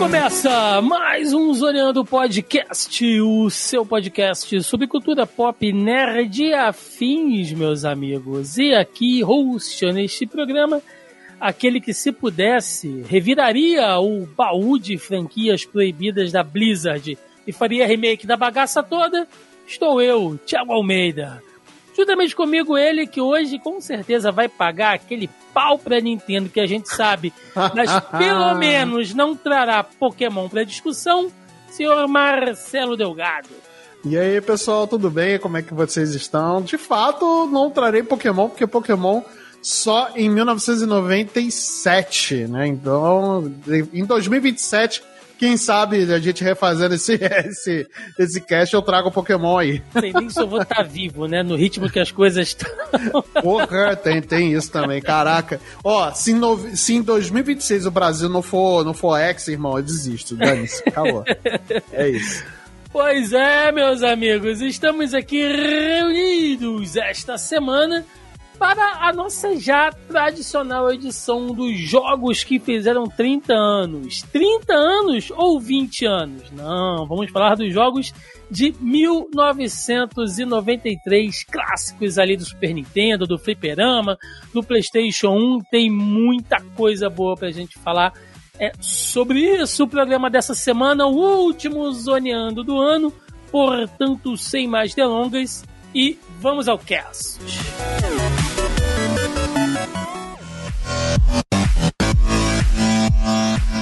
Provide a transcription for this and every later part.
Começa mais um Zoneando Podcast, o seu podcast sobre cultura pop, nerd e afins, meus amigos. E aqui, host neste programa, aquele que, se pudesse, reviraria o baú de franquias proibidas da Blizzard e faria remake da bagaça toda, estou eu, Thiago Almeida. Juntamente comigo, ele que hoje com certeza vai pagar aquele pau pra Nintendo que a gente sabe, mas pelo menos não trará Pokémon pra discussão, senhor Marcelo Delgado. E aí, pessoal, tudo bem? Como é que vocês estão? De fato, não trarei Pokémon, porque Pokémon só em 1997, né? Então, em 2027, quem sabe a gente refazendo esse, esse, esse cast, eu trago o Pokémon aí. Sei nem se eu vou estar vivo, né? No ritmo que as coisas estão. Porra, tem, tem isso também, caraca. Ó, se, no, se em 2026 o Brasil não for, não for ex, irmão, eu desisto. Dane-se, acabou. É isso. Pois é, meus amigos, estamos aqui reunidos esta semana para a nossa já tradicional edição dos jogos que fizeram 30 anos. 30 anos ou 20 anos? Não, vamos falar dos jogos de 1993, clássicos ali do Super Nintendo, do Fliperama, do PlayStation 1. Tem muita coisa boa pra gente falar é, sobre isso. O programa dessa semana, o último zoneando do ano. Portanto, sem mais delongas, e vamos ao cast.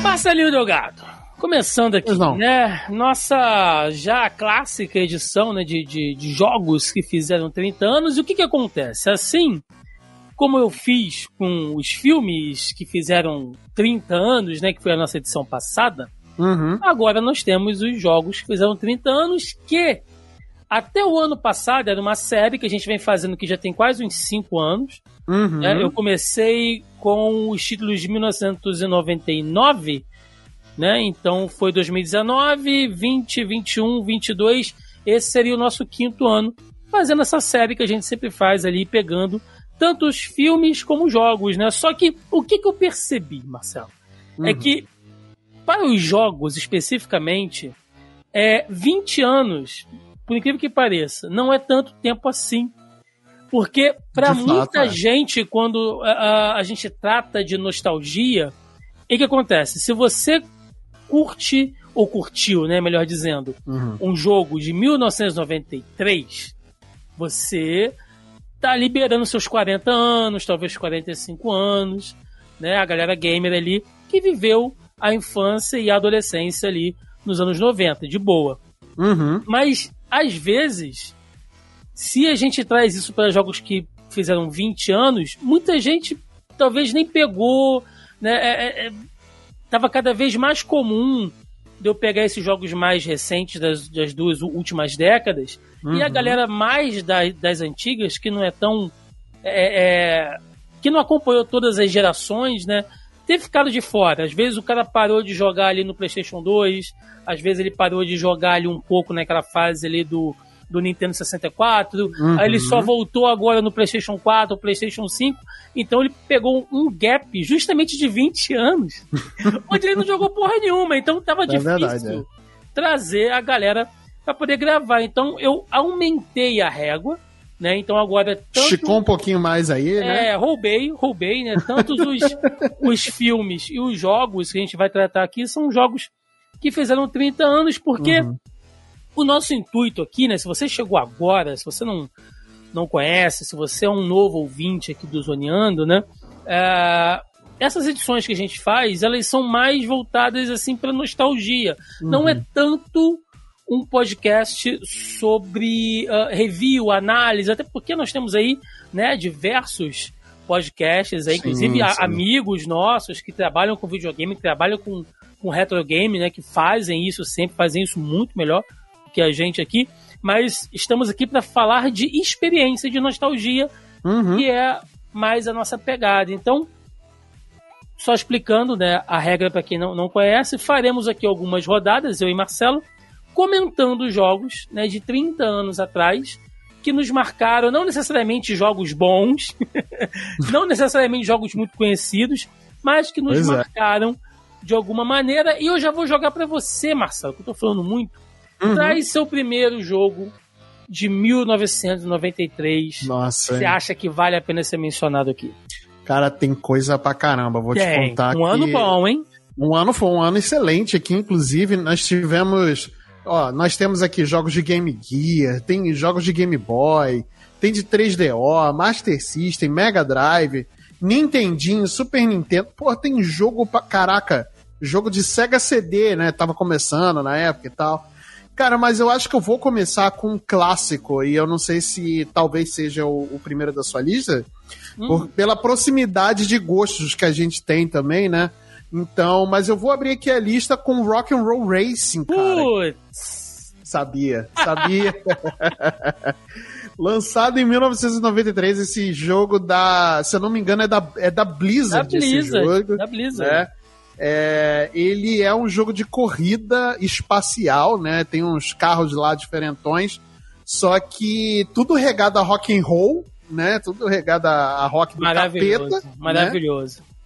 Marcelinho Delgado, começando aqui, né? Nossa já clássica edição né, de, de, de, jogos que fizeram 30 anos. E o que, que acontece? Assim como eu fiz com os filmes que fizeram 30 anos, né? Que foi a nossa edição passada. Uhum. Agora nós temos os jogos que fizeram 30 anos que até o ano passado era uma série que a gente vem fazendo que já tem quase uns 5 anos. Uhum. Né? Eu comecei com os títulos de 1999, né? Então foi 2019, 20, 21, 22. Esse seria o nosso quinto ano fazendo essa série que a gente sempre faz ali, pegando tanto os filmes como jogos, né? Só que o que, que eu percebi, Marcelo, é Uhum. é que para os jogos especificamente, é 20 anos, por incrível que pareça, não é tanto tempo assim. Porque para fato, muita é. gente, quando a, a- a gente trata de nostalgia, o que acontece? Se você curte, ou curtiu, né, melhor dizendo, Uhum. um jogo de 1993, você tá liberando seus 40 anos, talvez 45 anos, né? A galera gamer ali que viveu a infância e a adolescência ali nos anos 90, de boa. Uhum. Mas, às vezes, se a gente traz isso para jogos que fizeram 20 anos, muita gente talvez nem pegou, né? É, é, é, tava cada vez mais comum de eu pegar esses jogos mais recentes das, das duas últimas décadas e a Uhum. galera mais da- das antigas, que não é tão. é, é, que não acompanhou todas as gerações, né? Ter ficado de fora. Às vezes o cara parou de jogar ali no PlayStation 2, às vezes ele parou de jogar ali um pouco naquela fase ali do, do Nintendo 64, Uhum. aí ele só voltou agora no PlayStation 4, PlayStation 5, então ele pegou um gap justamente de 20 anos, onde ele não jogou porra nenhuma, então tava É difícil verdade, é. trazer a galera para poder gravar. Então eu aumentei a régua, né? Então agora tanto Esticou um pouquinho mais aí, né? é, roubei, roubei, né? Tanto os, os filmes e os jogos que a gente vai tratar aqui são jogos que fizeram 30 anos, porque Uhum. o nosso intuito aqui, né? Se você chegou agora, se você não, não conhece, se você é um novo ouvinte aqui do Zoneando, né? é, essas edições que a gente faz, elas são mais voltadas assim para nostalgia. Não é tanto um podcast sobre ah, review, análise, até porque nós temos aí, né, diversos podcasts aí, Sim, inclusive sim. amigos nossos que trabalham com videogame, que trabalham com, com retro game, né, que fazem isso sempre, fazem isso muito melhor que a gente aqui. Mas estamos aqui para falar de experiência, de nostalgia, Uhum. que é mais a nossa pegada. Então, só explicando né, a regra para quem não, não conhece, faremos aqui algumas rodadas, eu e Marcelo, comentando jogos né, de 30 anos atrás que nos marcaram, não necessariamente jogos bons, não necessariamente jogos muito conhecidos, mas que nos Pois é. marcaram de alguma maneira. E eu já vou jogar para você, Marcelo, que eu tô falando muito. Uhum. Traz seu primeiro jogo de 1993. Nossa, Você hein? acha que vale a pena ser mencionado aqui? cara, tem coisa pra caramba. Vou te Tem. contar um ano que- bom, hein? Um ano foi um ano excelente aqui, inclusive nós tivemos, ó, nós temos aqui jogos de Game Gear, tem jogos de Game Boy, tem de 3DO, Master System, Mega Drive, Nintendinho, Super Nintendo, pô, tem jogo pra caraca, jogo de Sega CD, né? Tava começando na época e tal. Cara, mas eu acho que eu vou começar com um clássico, e eu não sei se talvez seja o, o primeiro da sua lista, por- pela proximidade de gostos que a gente tem também, né? Então, mas eu vou abrir aqui a lista com Rock and Roll Racing, cara. Putz! Sabia, sabia. Lançado em 1993, esse jogo da, se eu não me engano, é da, é da Da Blizzard, esse Blizzard. jogo. Da Blizzard. né? É, ele é um jogo de corrida espacial, né? Tem uns carros lá diferentões, só que tudo regado a rock and roll, né? Tudo regado a, rock do Maravilhoso. capeta, né?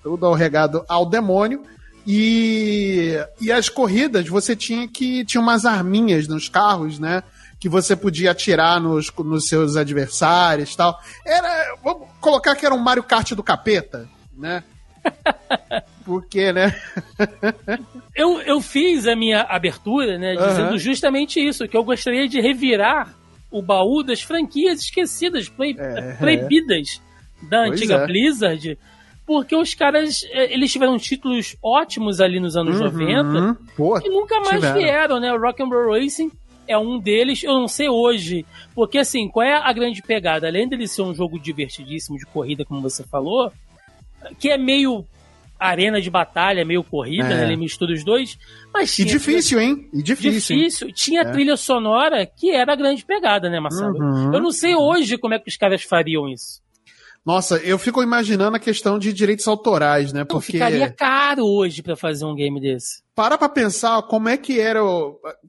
Tudo ao regado ao demônio. E, e as corridas, você tinha que. Tinha umas arminhas nos carros, né? Que você podia atirar nos, nos seus adversários e tal. Era. Vamos colocar que era um Mario Kart do capeta, né? Porque, né? Eu, eu fiz a minha abertura, né, dizendo justamente isso, que eu gostaria de revirar o baú das franquias esquecidas, proib- É. proibidas da Pois antiga é. Blizzard, porque os caras, eh, eles tiveram títulos ótimos ali nos anos 90 Uhum. Pô, e nunca mais tiveram. vieram, né? O Rock and Roll Racing é um deles, eu não sei hoje, porque assim, qual é a grande pegada? Além dele ser um jogo divertidíssimo de corrida, como você falou, que é meio arena de batalha, meio corrida, É. né? Ele mistura os dois, mas E difícil, hein? E difícil. hein? difícil. Tinha É. trilha sonora que era a grande pegada, né, Marcelo? Uhum. Eu não sei hoje como é que os caras fariam isso. Nossa, eu fico imaginando a questão de direitos autorais, né? Não, Porque. ficaria caro hoje pra fazer um game desse. para pra pensar como é que era,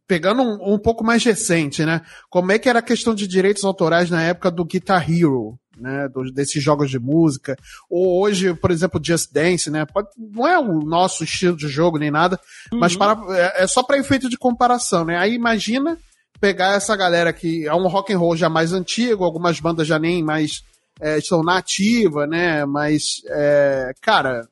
pegando um, um pouco mais recente, né? Como é que era a questão de direitos autorais na época do Guitar Hero, né? Do- desses jogos de música. Ou hoje, por exemplo, Just Dance, né? Pode- não é o nosso estilo de jogo nem nada, mas para, é, é só para efeito de comparação, né? Aí imagina pegar essa galera que é um rock and roll já mais antigo, algumas bandas já nem mais é, estão na ativa, né? Mas, é, cara,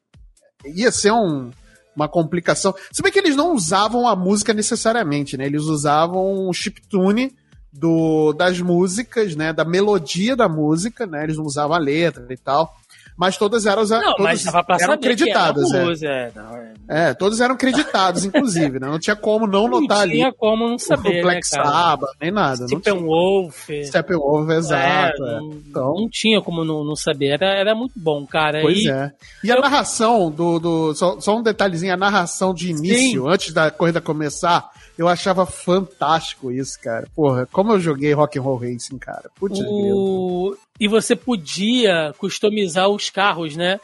ia ser um, uma complicação. Se bem que eles não usavam a música necessariamente, né? Eles usavam o chiptune do, das músicas, né? Da melodia da música, né? Eles não usavam a letra e tal. Mas todas eram, Não, todas eram creditadas, era é. é. Não, é. É, todos eram creditados, inclusive, né? Não tinha como não Não notar ali tinha como não saber, o Black né? Sabbath, nem nada. Não. Steppenwolf. Steppenwolf, exato. É, é. não, Então, não tinha como não, não saber. Era, era muito bom, cara. Pois E- é. E a narração do. do só, só um detalhezinho, a narração de início, antes da corrida começar, eu achava fantástico isso, cara. Porra, como eu joguei Rock and Roll Racing, cara. Putz. O... E você podia customizar os carros, né?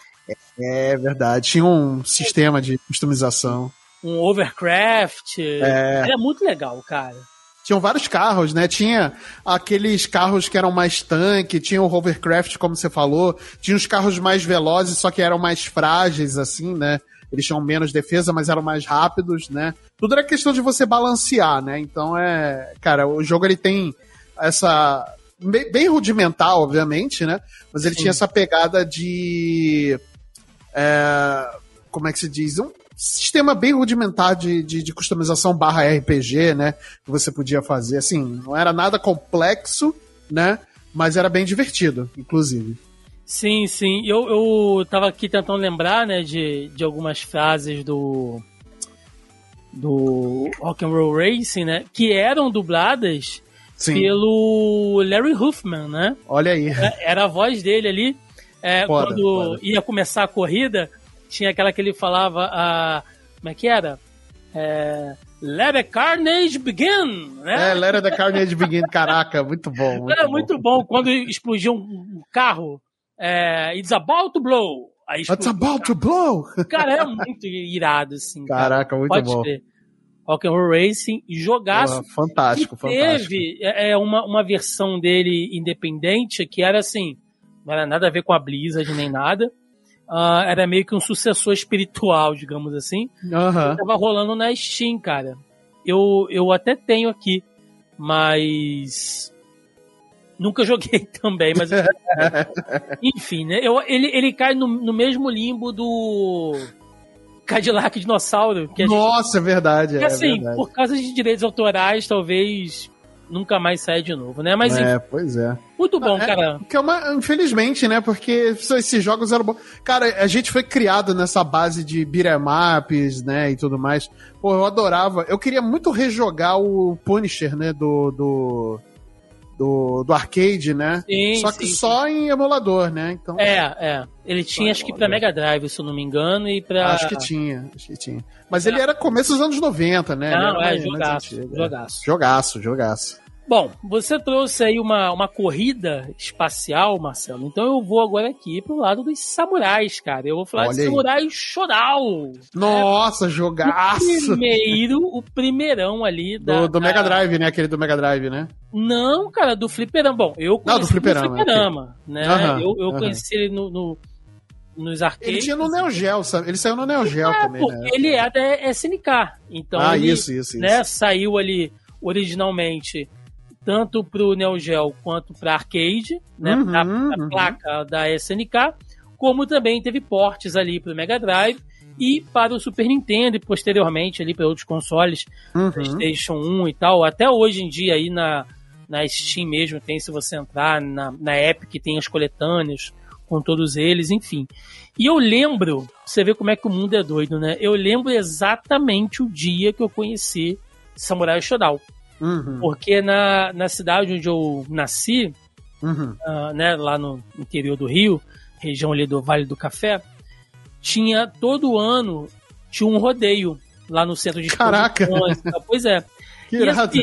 É verdade. Tinha um sistema de customização. Um overcraft. É. Era muito legal, cara. Tinham vários carros, né? Tinha aqueles carros que eram mais tanque, tinha o hovercraft, como você falou, tinha os carros mais velozes, só que eram mais frágeis, assim, né? Eles tinham menos defesa, mas eram mais rápidos, né? Tudo era questão de você balancear, né? Então é. Cara, o jogo ele tem essa. Bem, bem rudimentar, obviamente, né? Mas ele Sim. tinha essa pegada de. é, como é que se diz? Um sistema bem rudimentar de, de, de customização barra RPG, né? Que você podia fazer. Assim, não era nada complexo, né? Mas era bem divertido, inclusive. Sim, sim. Eu, eu tava aqui tentando lembrar, né, de, de algumas frases do do Rock and Roll Racing, né, que eram dubladas Sim. pelo Larry Huffman, né? Olha aí. É, Era a voz dele ali. É, Foda, quando foda. ia começar a corrida, tinha aquela que ele falava, a, como é que era? É, Let the Carnage Begin, né? É, Let the Carnage Begin, caraca, muito bom. Muito é, bom. muito bom. Quando explodiu um carro, é, It's About to Blow. Aí It's About to Blow! Cara, é muito irado, assim. Caraca, cara. muito Pode bom. Ver. Rock and Roll Racing, jogaço. Oh, fantástico, fantástico. Teve é, uma, uma versão dele independente que era assim, não era nada a ver com a Blizzard nem nada. Uh, era meio que um sucessor espiritual, digamos assim. Uhum. Tava rolando na Steam, cara. Eu, eu até tenho aqui, mas nunca joguei também, mas enfim, né? Eu, ele, ele cai no, no mesmo limbo do Cadillac Dinossauro. Que Nossa, gente... é verdade. É, assim, por causa de direitos autorais, talvez nunca mais saia de novo, né? Mas é, pois é. Muito bom, cara. Que é uma, infelizmente, né? Porque esses jogos eram bons. Cara, a gente foi criado nessa base de beat'em ups, né? E tudo mais. Pô, eu adorava. Eu queria muito rejogar o Punisher, né? Do. do... Do, do arcade, né? Sim, só que sim, só sim. em emulador, né? Então, é, é. Ele tinha, acho que pra Mega Drive, se eu não me engano, e pra. Acho que tinha, acho que tinha. Mas é. ele era começo dos anos 90, né? Não, é, mais, jogaço, mais jogaço. Jogaço, jogaço. Bom, você trouxe aí uma, uma corrida espacial, Marcelo. Então eu vou agora aqui pro lado dos samurais, cara. Eu vou falar Olha de aí. Samurai Shodown. Nossa, O jogaço! primeiro, o primeirão ali da, Do, do Mega da- Drive, né? Aquele do Mega Drive, né? Não, cara, do fliperama. Bom, eu conheci Não, do fliperama, no fliperama, né? Aham, eu eu aham. conheci ele no, no- nos arcades. Ele tinha no Neo Geo, sabe? Ele saiu no Neo Geo É, também, pô, né? Ele é da SNK. Então ah, ele, isso, isso, isso. né, saiu ali originalmente tanto pro Neo Geo quanto para arcade, né, Uhum, pra, pra uhum. placa da SNK, como também teve portes ali pro Mega Drive e para o Super Nintendo e posteriormente ali para outros consoles, Uhum. PlayStation 1 e tal. Até hoje em dia aí na, na Steam mesmo tem, se você entrar na, na Epic, tem as coletâneas com todos eles, enfim. E eu lembro, você vê como é que o mundo é doido, né? Eu lembro exatamente o dia que eu conheci Samurai Shodown. Uhum. Porque na, na cidade onde eu nasci, Uhum. ah, né, lá no interior do Rio, região ali do Vale do Café, tinha todo ano tinha um rodeio lá no centro de Caraca! Pois é. Que E assim,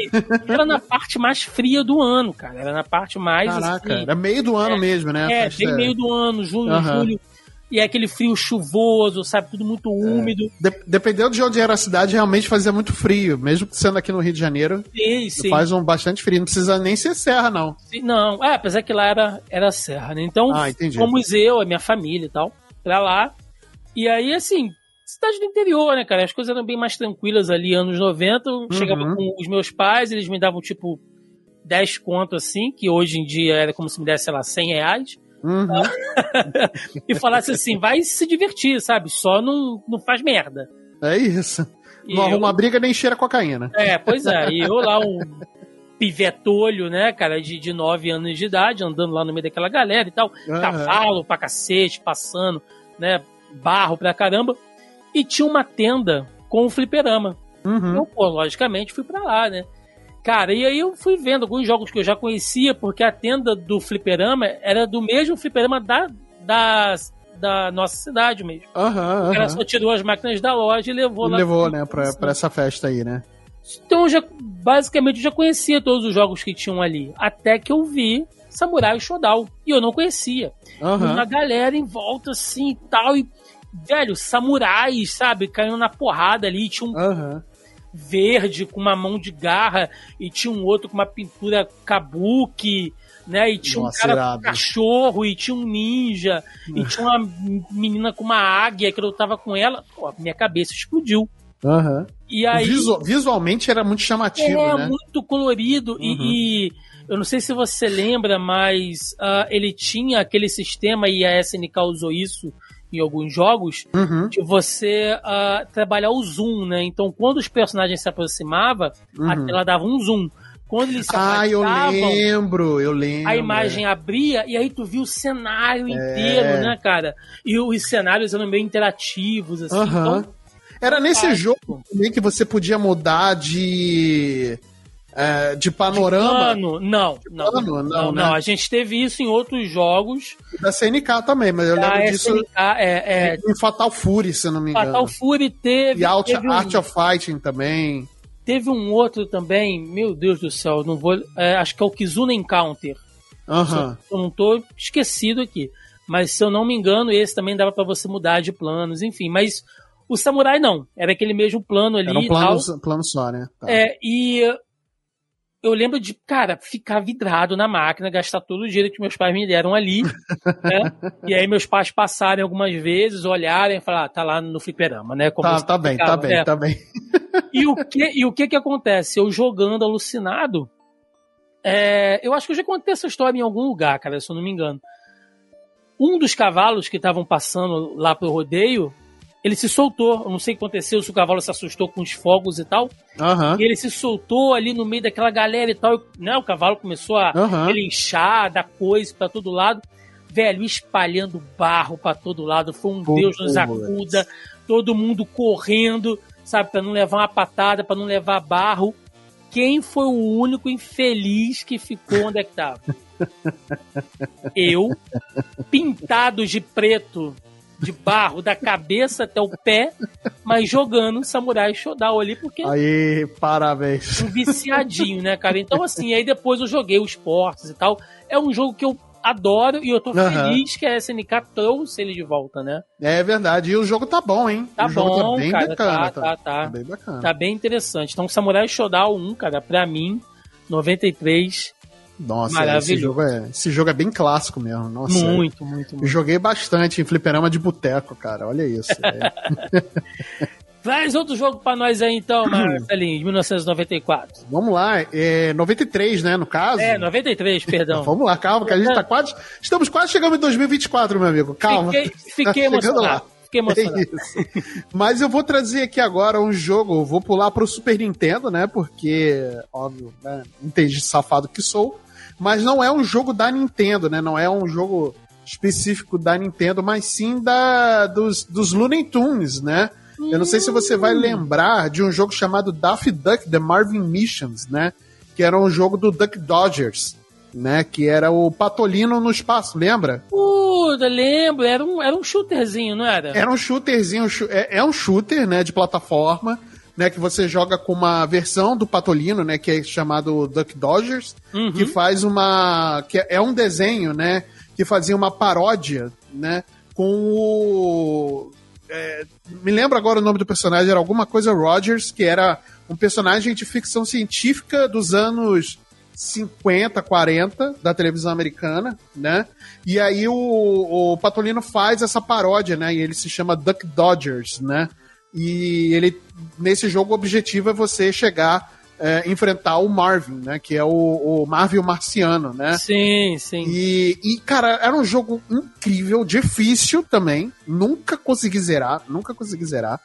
era na parte mais fria do ano, cara. Era na parte mais. Caraca, assim, era meio do ano é, mesmo, né? é, bem meio do ano, junho, Aham. julho. E é aquele frio chuvoso, sabe? Tudo muito úmido. De- dependendo de onde era a cidade, realmente fazia muito frio. Mesmo sendo aqui no Rio de Janeiro, Sim, sim. faz um bastante frio. Não precisa nem ser serra, não. Sim, Não, é, apesar que lá era, era serra, né? Então, Ah, fomos eu, a minha família e tal, pra lá. E aí, assim, cidade do interior, né, cara? As coisas eram bem mais tranquilas ali, anos 90. Eu chegava Uhum. com os meus pais, eles me davam, tipo, 10 conto, assim, que hoje em dia era como se me desse, sei lá, 100 reais. Uhum. e falasse assim, vai se divertir, sabe? Só não, não faz merda. É isso. E não eu- arruma briga nem cheira cocaína. É, pois é. E eu lá, um pivetolho, né, cara, de, de 9 anos de idade, andando lá no meio daquela galera e tal. Aham. Cavalo pra cacete, passando, né, barro pra caramba. E tinha uma tenda com o fliperama. Uhum. Eu, pô, logicamente, fui pra lá, né. Cara, e aí eu fui vendo alguns jogos que eu já conhecia, porque a tenda do fliperama era do mesmo fliperama da, da, da nossa cidade mesmo. Aham, cara aham. só tirou as máquinas da loja e levou lá. Levou, né, pra, pra essa festa aí, né? Então, eu já, basicamente, eu já conhecia todos os jogos que tinham ali. Até que eu vi Samurai Shodown. E eu não conhecia. Aham. Uma galera em volta, assim, e tal. E, velho, samurais, sabe? Caindo na porrada ali. Tinha um Aham. Verde com uma mão de garra. E tinha um outro com uma pintura kabuki. Né? E tinha Nossa, um cara irado. com um cachorro. E tinha um ninja. E tinha uma menina com uma águia que eu tava com ela. Pô, minha cabeça explodiu. Aham. E aí... Visu- visualmente era muito chamativo, É, né? muito colorido. Uhum. E, e eu não sei se você lembra, mas ah, ele tinha aquele sistema, e a SNK usou isso em alguns jogos, Uhum. de você ah, trabalhar o zoom, né? Então, quando os personagens se aproximavam, a Uhum. tela dava um zoom. Quando eles se Ah, eu lembro, eu lembro. a imagem abria e aí tu viu o cenário inteiro, É. né, cara? E os cenários eram meio interativos, assim. Aham. Então, Era nesse jogo também que você podia mudar de. É, de panorama. Plano, não, não, plano, não, não, não, né? A gente teve isso em outros jogos. Da CNK também, mas eu lembro disso SNK, é, é, em Fatal Fury, se eu não me engano. Fatal Fury teve. e Art, teve, um, Art of Fighting também. teve um outro também, meu Deus do céu, não vou. é, acho que é o Kizuna Encounter. Aham. Eu não tô esquecido aqui. Mas se eu não me engano, esse também dava pra você mudar de planos, enfim. Mas o Samurai não. Era aquele mesmo plano ali Era um plano, plano só, né? Tá. É, e eu lembro de, cara, ficar vidrado na máquina, gastar todo o dinheiro que meus pais me deram ali, né? E aí meus pais passarem algumas vezes, olharem e falar, ah, tá lá no fliperama, né? Como Tá, tá bem, tá bem, né? tá bem. E o que, e o que que acontece? Eu jogando alucinado, é, eu acho que eu já contei essa história em algum lugar, cara, se eu não me engano. Um dos cavalos que estavam passando lá pro rodeio, ele se soltou. Eu não sei o que aconteceu, se o cavalo se assustou com os fogos e tal. Aham. E ele se soltou ali no meio daquela galera e tal. Né, o cavalo começou a Aham. relinchar, dar coisa pra todo lado. Velho, espalhando barro pra todo lado. Foi um Pô, Deus nos acuda. Todo mundo correndo, sabe, pra não levar uma patada, pra não levar barro. Quem foi o único infeliz que ficou onde é que tava? Eu, pintado de preto, de barro, da cabeça até o pé, mas jogando Samurai Shodown ali, porque Aí, parabéns. um viciadinho, né, cara? Então, assim, aí depois eu joguei os portos e tal. É um jogo que eu adoro e eu tô Aham. feliz que a SNK trouxe ele de volta, né? É verdade. E o jogo tá bom, hein? Tá o jogo bom, tá bem cara, bacana. tá, tá, tá. bem bacana. Tá bem interessante. Então, Samurai Shodown 1, cara, pra mim, 93, Nossa, esse jogo, é, esse jogo é bem clássico mesmo. Nossa, muito, muito, Eu muito. joguei bastante em fliperama de boteco, cara. Olha isso. É. Traz outro jogo pra nós aí, então, Marcelinho, de 1994. Vamos lá. É 93, né, no caso? É, 93, perdão. Vamos lá, calma, que a gente tá quase. Estamos quase chegando em 2024, meu amigo. Calma. Fiquei, fiquei Tá emocionado. Fiquei emocionado. É isso. Mas eu vou trazer aqui agora um jogo, vou pular pro Super Nintendo, né? Porque, óbvio, né, entendi safado que sou. Mas não é um jogo da Nintendo, né? Não é um jogo específico da Nintendo, mas sim da, dos, dos Looney Tunes, né? Eu não sei se você vai lembrar de um jogo chamado Daffy Duck The Marvin Missions, né? Que era um jogo do Duck Dodgers, né? Que era o Patolino no espaço, lembra? Puta, lembro, era um, era um shooterzinho, não era? Era um shooterzinho, é, é um shooter, né, de plataforma, né, que você joga com uma versão do Patolino, né, que é chamado Duck Dodgers, Uhum. que faz uma, que é um desenho, né, que fazia uma paródia, né, com o é, me lembro agora o nome do personagem, era alguma coisa Rogers, que era um personagem de ficção científica dos anos 50, 40 da televisão americana, né? E aí o, o Patolino faz essa paródia, né? E ele se chama Duck Dodgers, né? E ele nesse jogo o objetivo é você chegar é, enfrentar o Marvin, né? Que é o, o Marvin Marciano, né? Sim, sim. E, e, cara, era um jogo incrível, difícil também. Nunca consegui zerar, nunca consegui zerar.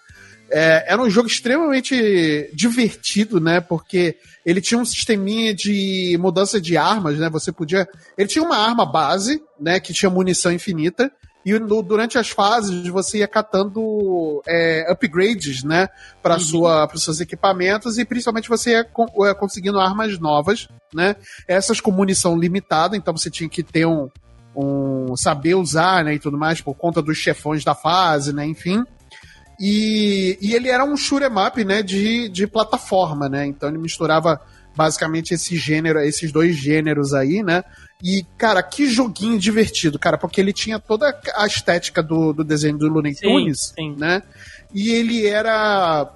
É, era um jogo extremamente divertido, né? Porque ele tinha um sisteminha de mudança de armas, né? Você podia. Ele tinha uma arma base, né? Que tinha munição infinita. E no- durante as fases você ia catando é, upgrades, né? Para Uhum. os seus equipamentos e principalmente você ia, ia conseguindo armas novas, né? Essas com munição limitada, então você tinha que ter um, um saber usar, né? E tudo mais por conta dos chefões da fase, né? Enfim. E, e ele era um shoot'em up, né, de, de plataforma, né? Então ele misturava basicamente esse gênero, esses dois gêneros aí, né? E, cara, que joguinho divertido, cara, porque ele tinha toda a estética do, do desenho do Looney Sim, Tunes, sim. né? E ele era.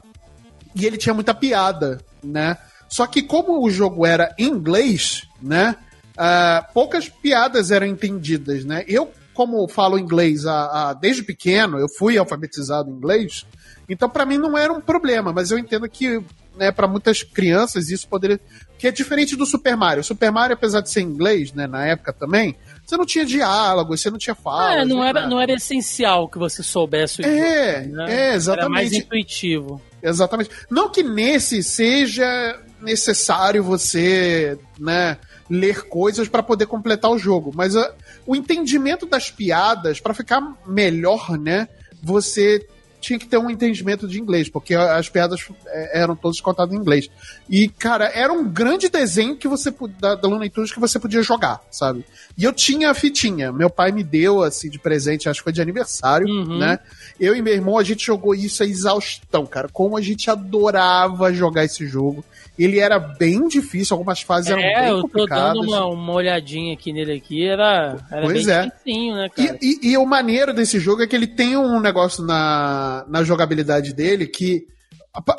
E ele tinha muita piada, né? Só que como o jogo era em inglês, né? ah, poucas piadas eram entendidas, né? Eu, como falo inglês a- a- desde pequeno, eu fui alfabetizado em inglês, então pra mim não era um problema, mas eu entendo que, né, para muitas crianças isso poderia. Que é diferente do Super Mario. Super Mario, apesar de ser inglês, né, na época também, você não tinha diálogo, você não tinha fala. Ah, não, era, não era essencial que você soubesse o É, idioma, é, Era mais exatamente. intuitivo. Exatamente. Não que nesse seja necessário você, né, ler coisas para poder completar o jogo, mas ah, o entendimento das piadas para ficar melhor, né, você tinha que ter um entendimento de inglês, porque as piadas é, eram todas contadas em inglês. E, cara, era um grande desenho que você da, da Looney Tunes que você podia jogar, sabe? E eu tinha a fitinha. Meu pai me deu, assim, de presente, acho que foi de aniversário, uhum. né? Eu e meu irmão, a gente jogou isso a exaustão, cara. Como a gente adorava jogar esse jogo. Ele era bem difícil, algumas fases é, eram bem complicadas. eu tô dando uma, uma olhadinha aqui nele aqui, era, era pois bem é. difícil, né, cara? E, e, e, o maneiro desse jogo é que ele tem um negócio na, na jogabilidade dele que,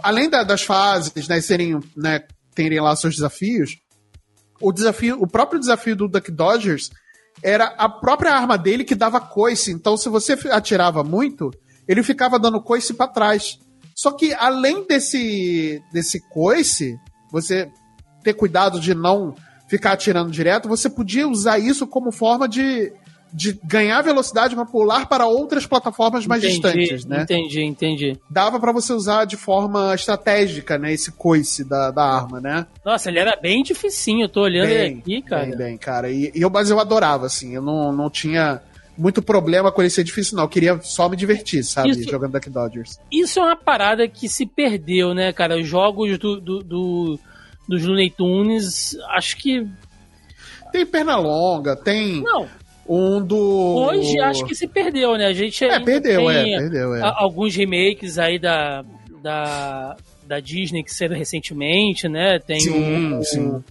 além da, das fases, né, serem, né, terem lá seus desafios, o desafio, o próprio desafio do Duck Dodgers era a própria arma dele que dava coice. Então, se você atirava muito, ele ficava dando coice para trás. Só que além desse, desse coice, você ter cuidado de não ficar atirando direto, você podia usar isso como forma de, de ganhar velocidade para pular para outras plataformas mais entendi, distantes, né? Entendi, entendi. Dava para você usar de forma estratégica, né, esse coice da, da arma, né? Nossa, ele era bem dificinho, eu tô olhando bem, aqui, cara. Bem, bem, cara. E, e eu, mas eu adorava, assim, eu não, não tinha muito problema com ele ser difícil, não. Eu queria só me divertir, sabe? Isso, jogando Duck Dodgers. Isso é uma parada que se perdeu, né, cara? Os jogos do, do, do dos Looney Tunes, acho que. Tem perna longa, tem. Não. Um do. Hoje acho que se perdeu, né? A gente. É, perdeu, é, perdeu, é. Alguns remakes aí da. da da Disney que saíram recentemente, né? Tem sim, o, sim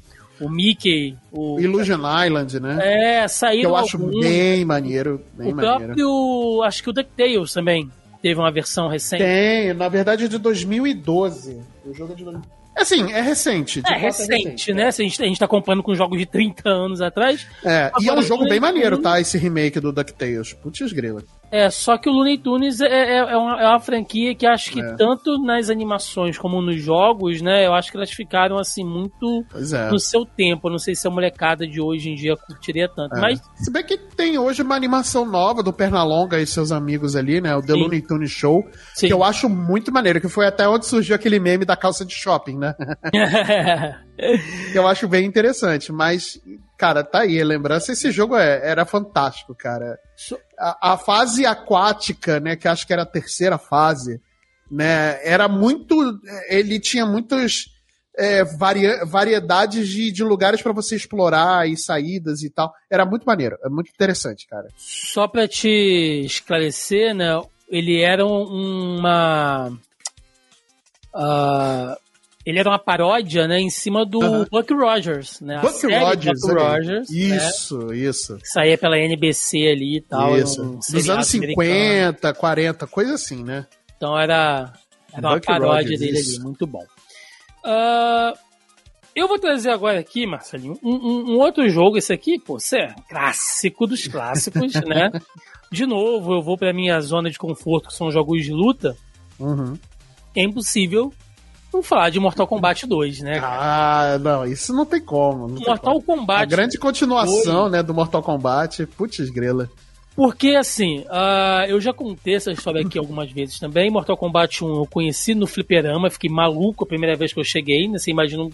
o Mickey, o Illusion Island, né? É, saíram que eu acho bem maneiro, bem o maneiro. próprio, acho que o DuckTales também teve uma versão recente. Tem, na verdade é de 2012. O jogo é de Assim, é recente. É, recente, é recente, né? É. A, gente, a gente tá comparando com jogos de 30 anos atrás. É, e é um jogo bem maneiro, tá? Esse remake do DuckTales. Putz grila. É, só que o Looney Tunes é, é, é, uma, é uma, franquia que acho que é. tanto nas animações como nos jogos, né? Eu acho que elas ficaram assim muito é. no seu tempo. Eu não sei se a molecada de hoje em dia curtiria tanto. É. Mas... Se bem que tem hoje uma animação nova do Pernalonga e seus amigos ali, né? O The Sim. Looney Tunes Show, Sim. que eu acho muito maneiro, que foi até onde surgiu aquele meme da calça de shopping, né? eu acho bem interessante, mas cara, tá aí, lembrança. Esse jogo é, era fantástico, cara. A, a, fase aquática, né, que acho que era a terceira fase, né, era muito. Ele tinha muitas é, varia, variedades de, de lugares para você explorar e saídas e tal. Era muito maneiro, é muito interessante, cara. Só pra te esclarecer, né, ele era uma. Uh, ele era uma paródia, né, em cima do. Buck Rogers, né? Buck Rogers, Buck Rogers. Isso, né? isso. Que saía pela NBC ali e tal. Isso. Dos anos 50, americano. 40, coisa assim, né? Então era, era uma paródia Rogers, dele isso. ali, muito bom. Uh, eu vou trazer agora aqui, Marcelinho, um, um, um, outro jogo. Esse aqui, pô, você é clássico dos clássicos, né? De novo, eu vou pra minha zona de conforto, que são jogos de luta. Uhum. É impossível Vamos falar de Mortal Kombat 2, né? Cara? Ah, não, isso não tem como. Não Mortal tem como. Kombat. A grande continuação, 2. né, do Mortal Kombat. Putz, grela. Porque, assim, uh, eu já contei essa história aqui algumas vezes também. Mortal Kombat 1 eu conheci no fliperama, fiquei maluco a primeira vez que eu cheguei. Né? Você imagina um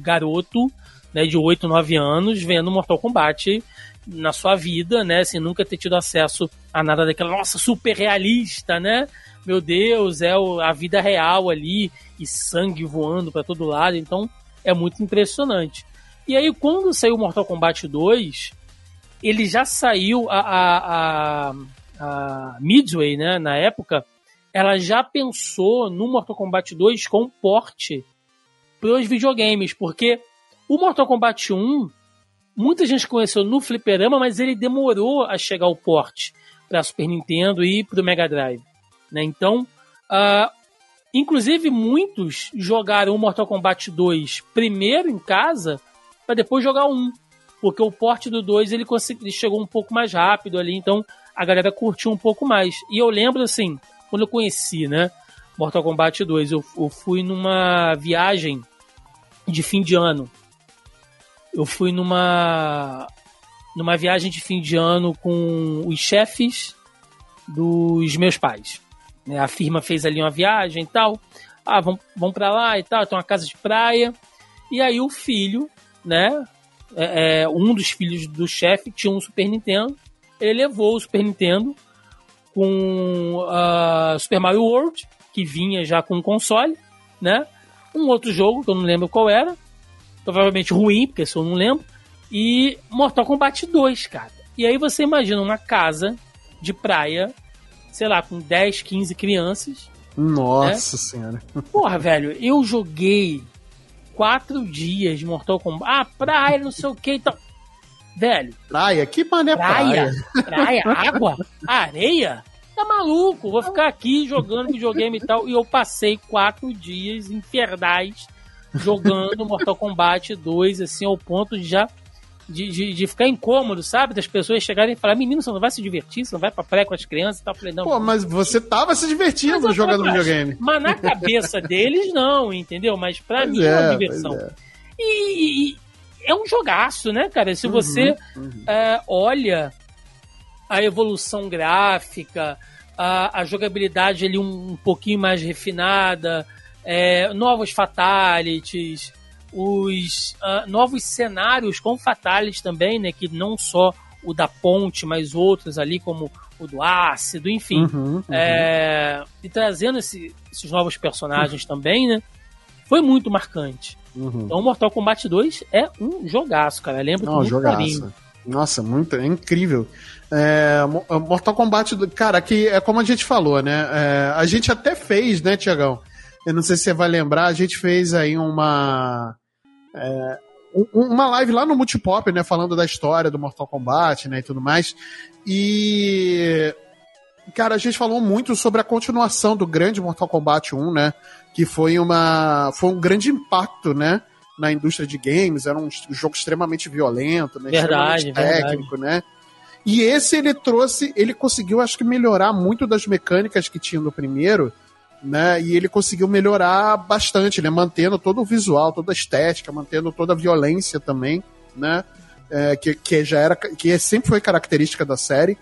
garoto né, de 8, 9 anos vendo Mortal Kombat na sua vida, né? Sem nunca ter tido acesso a nada daquela, nossa, super realista, né? Meu Deus, é a vida real ali e sangue voando para todo lado, então é muito impressionante. E aí, quando saiu Mortal Kombat 2, ele já saiu a, a, a, a Midway, né, na época, ela já pensou no Mortal Kombat 2 com porte para os videogames, porque o Mortal Kombat 1 muita gente conheceu no fliperama, mas ele demorou a chegar ao porte para Super Nintendo e para o Mega Drive. Né? Então, uh, Inclusive, muitos jogaram o Mortal Kombat 2 primeiro em casa, para depois jogar um. Porque o porte do 2 ele, ele chegou um pouco mais rápido ali, então a galera curtiu um pouco mais. E eu lembro assim, quando eu conheci, né, Mortal Kombat 2, eu, eu fui numa viagem de fim de ano. Eu fui numa numa viagem de fim de ano com os chefes dos meus pais. Né? A firma fez ali uma viagem e tal. Ah, vamos, vamos para lá e tal, tem uma casa de praia. E aí o filho, né? É, é, um dos filhos do chefe tinha um Super Nintendo. Ele levou o Super Nintendo com uh, Super Mario World, que vinha já com console, né? Um outro jogo, que eu não lembro qual era, provavelmente ruim, porque se eu não lembro, e Mortal Kombat 2, cara. E aí você imagina uma casa de praia, sei lá, com 10, 15 crianças. Nossa né? senhora. Porra, velho, eu joguei quatro dias de Mortal Kombat. Ah, praia, não sei o que e tal. Velho. Praia? Que mané praia? Praia, praia água, areia? Tá maluco? Vou ficar aqui jogando videogame e tal. E eu passei quatro dias infernais jogando Mortal Kombat 2, assim, ao ponto de já de, de, de, ficar incômodo, sabe? Das pessoas chegarem e falar, menino, você não vai se divertir, você não vai pra praia com as crianças e tal. Eu falei, não. Pô, mas você tava se divertindo jogando videogame. Mas na cabeça deles, não, entendeu? Mas pra pois mim é, é uma diversão. É. E, e, é um jogaço, né, cara? Se uhum, você uhum. É, olha a evolução gráfica, a, a jogabilidade ali um, um pouquinho mais refinada, é, novos fatalities, os uh, novos cenários com fatalities também, né? Que não só o da ponte, mas outros ali, como o do ácido, enfim. Uhum, uhum. É, e trazendo esse, esses novos personagens uhum. também, né? Foi muito marcante. Uhum. Então, Mortal Kombat 2 é um jogaço, cara. Lembro Não, jogaço. Carinho. Nossa, muito, é incrível. É, Mortal Kombat, cara, que é como a gente falou, né? É, a gente até fez, né, Tiagão? Eu não sei se você vai lembrar, a gente fez aí uma. É, uma live lá no Multipop, né? Falando da história do Mortal Kombat, né? E tudo mais. E. Cara, a gente falou muito sobre a continuação do grande Mortal Kombat 1, né? Que foi uma. Foi um grande impacto, né? Na indústria de games. Era um jogo extremamente violento, né? Verdade, extremamente técnico, verdade. né? E esse ele trouxe, ele conseguiu, acho que, melhorar muito das mecânicas que tinha no primeiro, né? E ele conseguiu melhorar bastante, né? Mantendo todo o visual, toda a estética, mantendo toda a violência também, né? É, que, que já era, que sempre foi característica da série,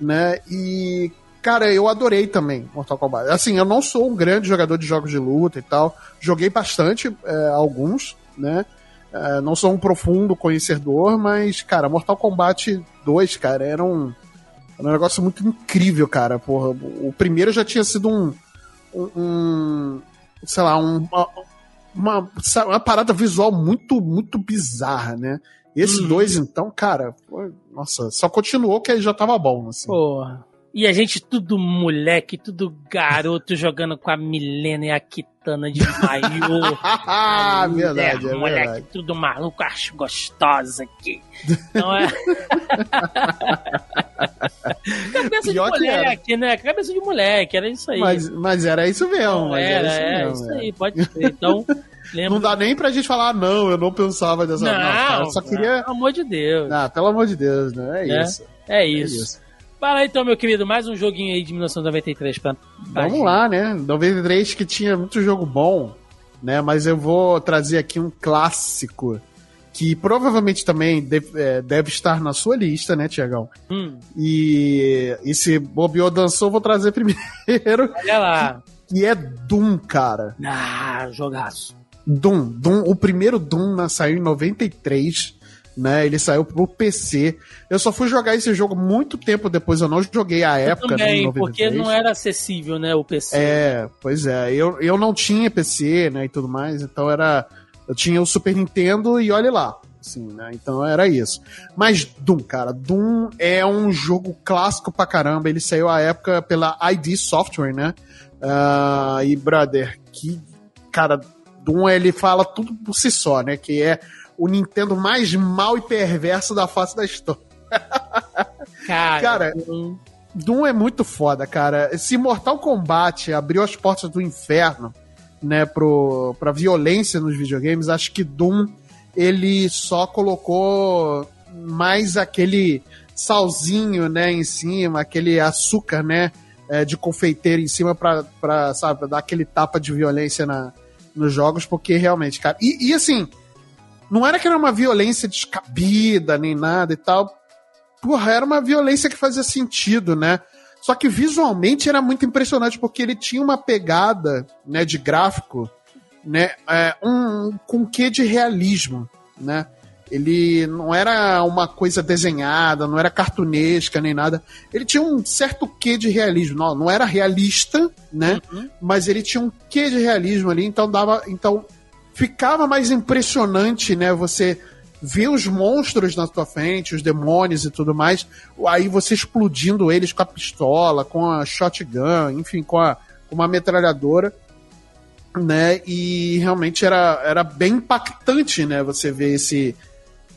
né? E cara, eu adorei também Mortal Kombat. Assim, eu não sou um grande jogador de jogos de luta e tal, joguei bastante é, alguns, né? É, não sou um profundo conhecedor, mas, cara, Mortal Kombat 2, cara, era um, era um negócio muito incrível, cara. Porra, o primeiro já tinha sido um, um, sei lá, um, uma, uma parada visual muito, muito bizarra, né? Esse uhum. dois, então, cara, foi, nossa, só continuou que aí já tava bom, assim. Porra. E a gente tudo moleque, tudo garoto jogando com a Milena e a Kitana de maiô. ah, verdade, é, moleque, verdade. tudo maluco, acho gostosa aqui. Não é? Cabeça Pior de moleque, né? Cabeça de moleque, era isso aí. Mas, mas era isso mesmo. Não, era, era, isso, é, mesmo, isso aí, pode ser. Então. Lembra... Não dá nem pra gente falar, não, eu não pensava dessa não, não cara, só queria. Pelo amor de Deus. Ah, pelo amor de Deus, né? É, é isso. É isso. É isso. Fala então, meu querido, mais um joguinho aí de 1993 pra. Vamos gente. lá, né? 93 que tinha muito jogo bom, né? Mas eu vou trazer aqui um clássico que provavelmente também deve, é, deve estar na sua lista, né, Tiagão? Hum. E, e se bobeou dançou, vou trazer primeiro. Olha lá. Que, que é Doom, cara. Ah, jogaço. Doom. Doom o primeiro Doom saiu em 93 né? Ele saiu pro PC. Eu só fui jogar esse jogo muito tempo depois, eu não joguei a época. Eu também, né, porque não era acessível, né, o PC. É, pois é. Eu, eu não tinha PC, né, e tudo mais, então era... Eu tinha o Super Nintendo e olhe lá. Assim, né? Então era isso. Mas Doom, cara, Doom é um jogo clássico pra caramba. Ele saiu à época pela ID Software, né? Uh, e, brother, que. Cara, Doom ele fala tudo por si só, né? Que é o Nintendo mais mal e perverso da face da história. Cara, cara Doom é muito foda, cara. Se Mortal Kombat abriu as portas do inferno, né, pro, pra violência nos videogames, acho que Doom ele só colocou mais aquele salzinho, né, em cima, aquele açúcar, né, é, de confeiteiro em cima pra, pra, sabe, pra dar aquele tapa de violência na, nos jogos, porque realmente, cara. E, e assim, não era que era uma violência descabida nem nada e tal. Porra, era uma violência que fazia sentido, né? Só que visualmente era muito impressionante porque ele tinha uma pegada, né, de gráfico, né, é, um com quê de realismo, né? Ele não era uma coisa desenhada, não era cartunesca nem nada. Ele tinha um certo quê de realismo. Não, não era realista, né? Uhum. Mas ele tinha um quê de realismo ali, então dava. Então ficava mais impressionante, né? Você ver os monstros na tua frente, os demônios e tudo mais, aí você explodindo eles com a pistola, com a shotgun, enfim, com, a, com uma metralhadora, né? E realmente era, era bem impactante, né? Você ver esse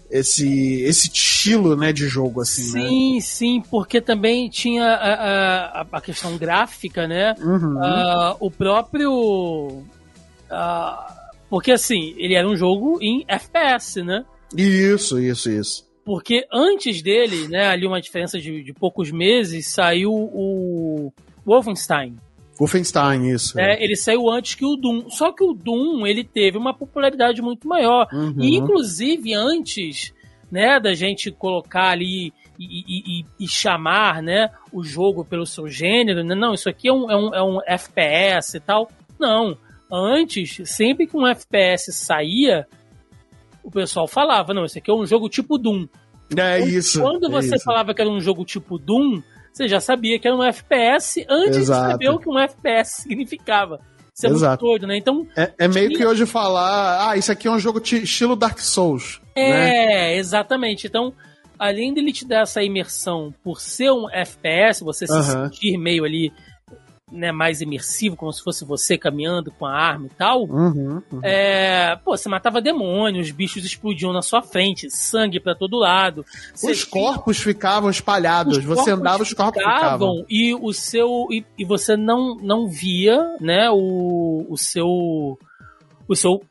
esse esse estilo, né, de jogo assim, né? Sim, né? sim, porque também tinha a, a, a questão gráfica, né? Uhum. Uh, o próprio uh, porque assim, ele era um jogo em FPS, né? Isso, isso, isso. Porque antes dele, né, ali uma diferença de, de poucos meses, saiu o Wolfenstein. Wolfenstein, isso. É, ele saiu antes que o Doom. Só que o Doom, ele teve uma popularidade muito maior. Uhum. E, inclusive, antes né, da gente colocar ali e, e, e, chamar né, o jogo pelo seu gênero, né? não, isso aqui é um, é, um, é um FPS e tal. Não. Antes, sempre que um FPS saía, o pessoal falava, não, esse aqui é um jogo tipo Doom. É então, isso. Quando é você isso. falava que era um jogo tipo Doom, você já sabia que era um FPS antes Exato. de saber o que um FPS significava. Isso é Exato. muito doido, né? Então. É, é meio tinha... que hoje falar, ah, isso aqui é um jogo estilo Dark Souls. É, né? exatamente. Então, além dele te dar essa imersão por ser um FPS, você se sentir meio ali né, mais imersivo, como se fosse você caminhando com a arma e tal. Uhum, uhum. É, pô, você matava demônios, os bichos explodiam na sua frente, sangue para todo lado. Os corpos ficavam espalhados, os você andava, os corpos ficavam. E o seu. E, e, você não, não via, né, o, o seu. O seu.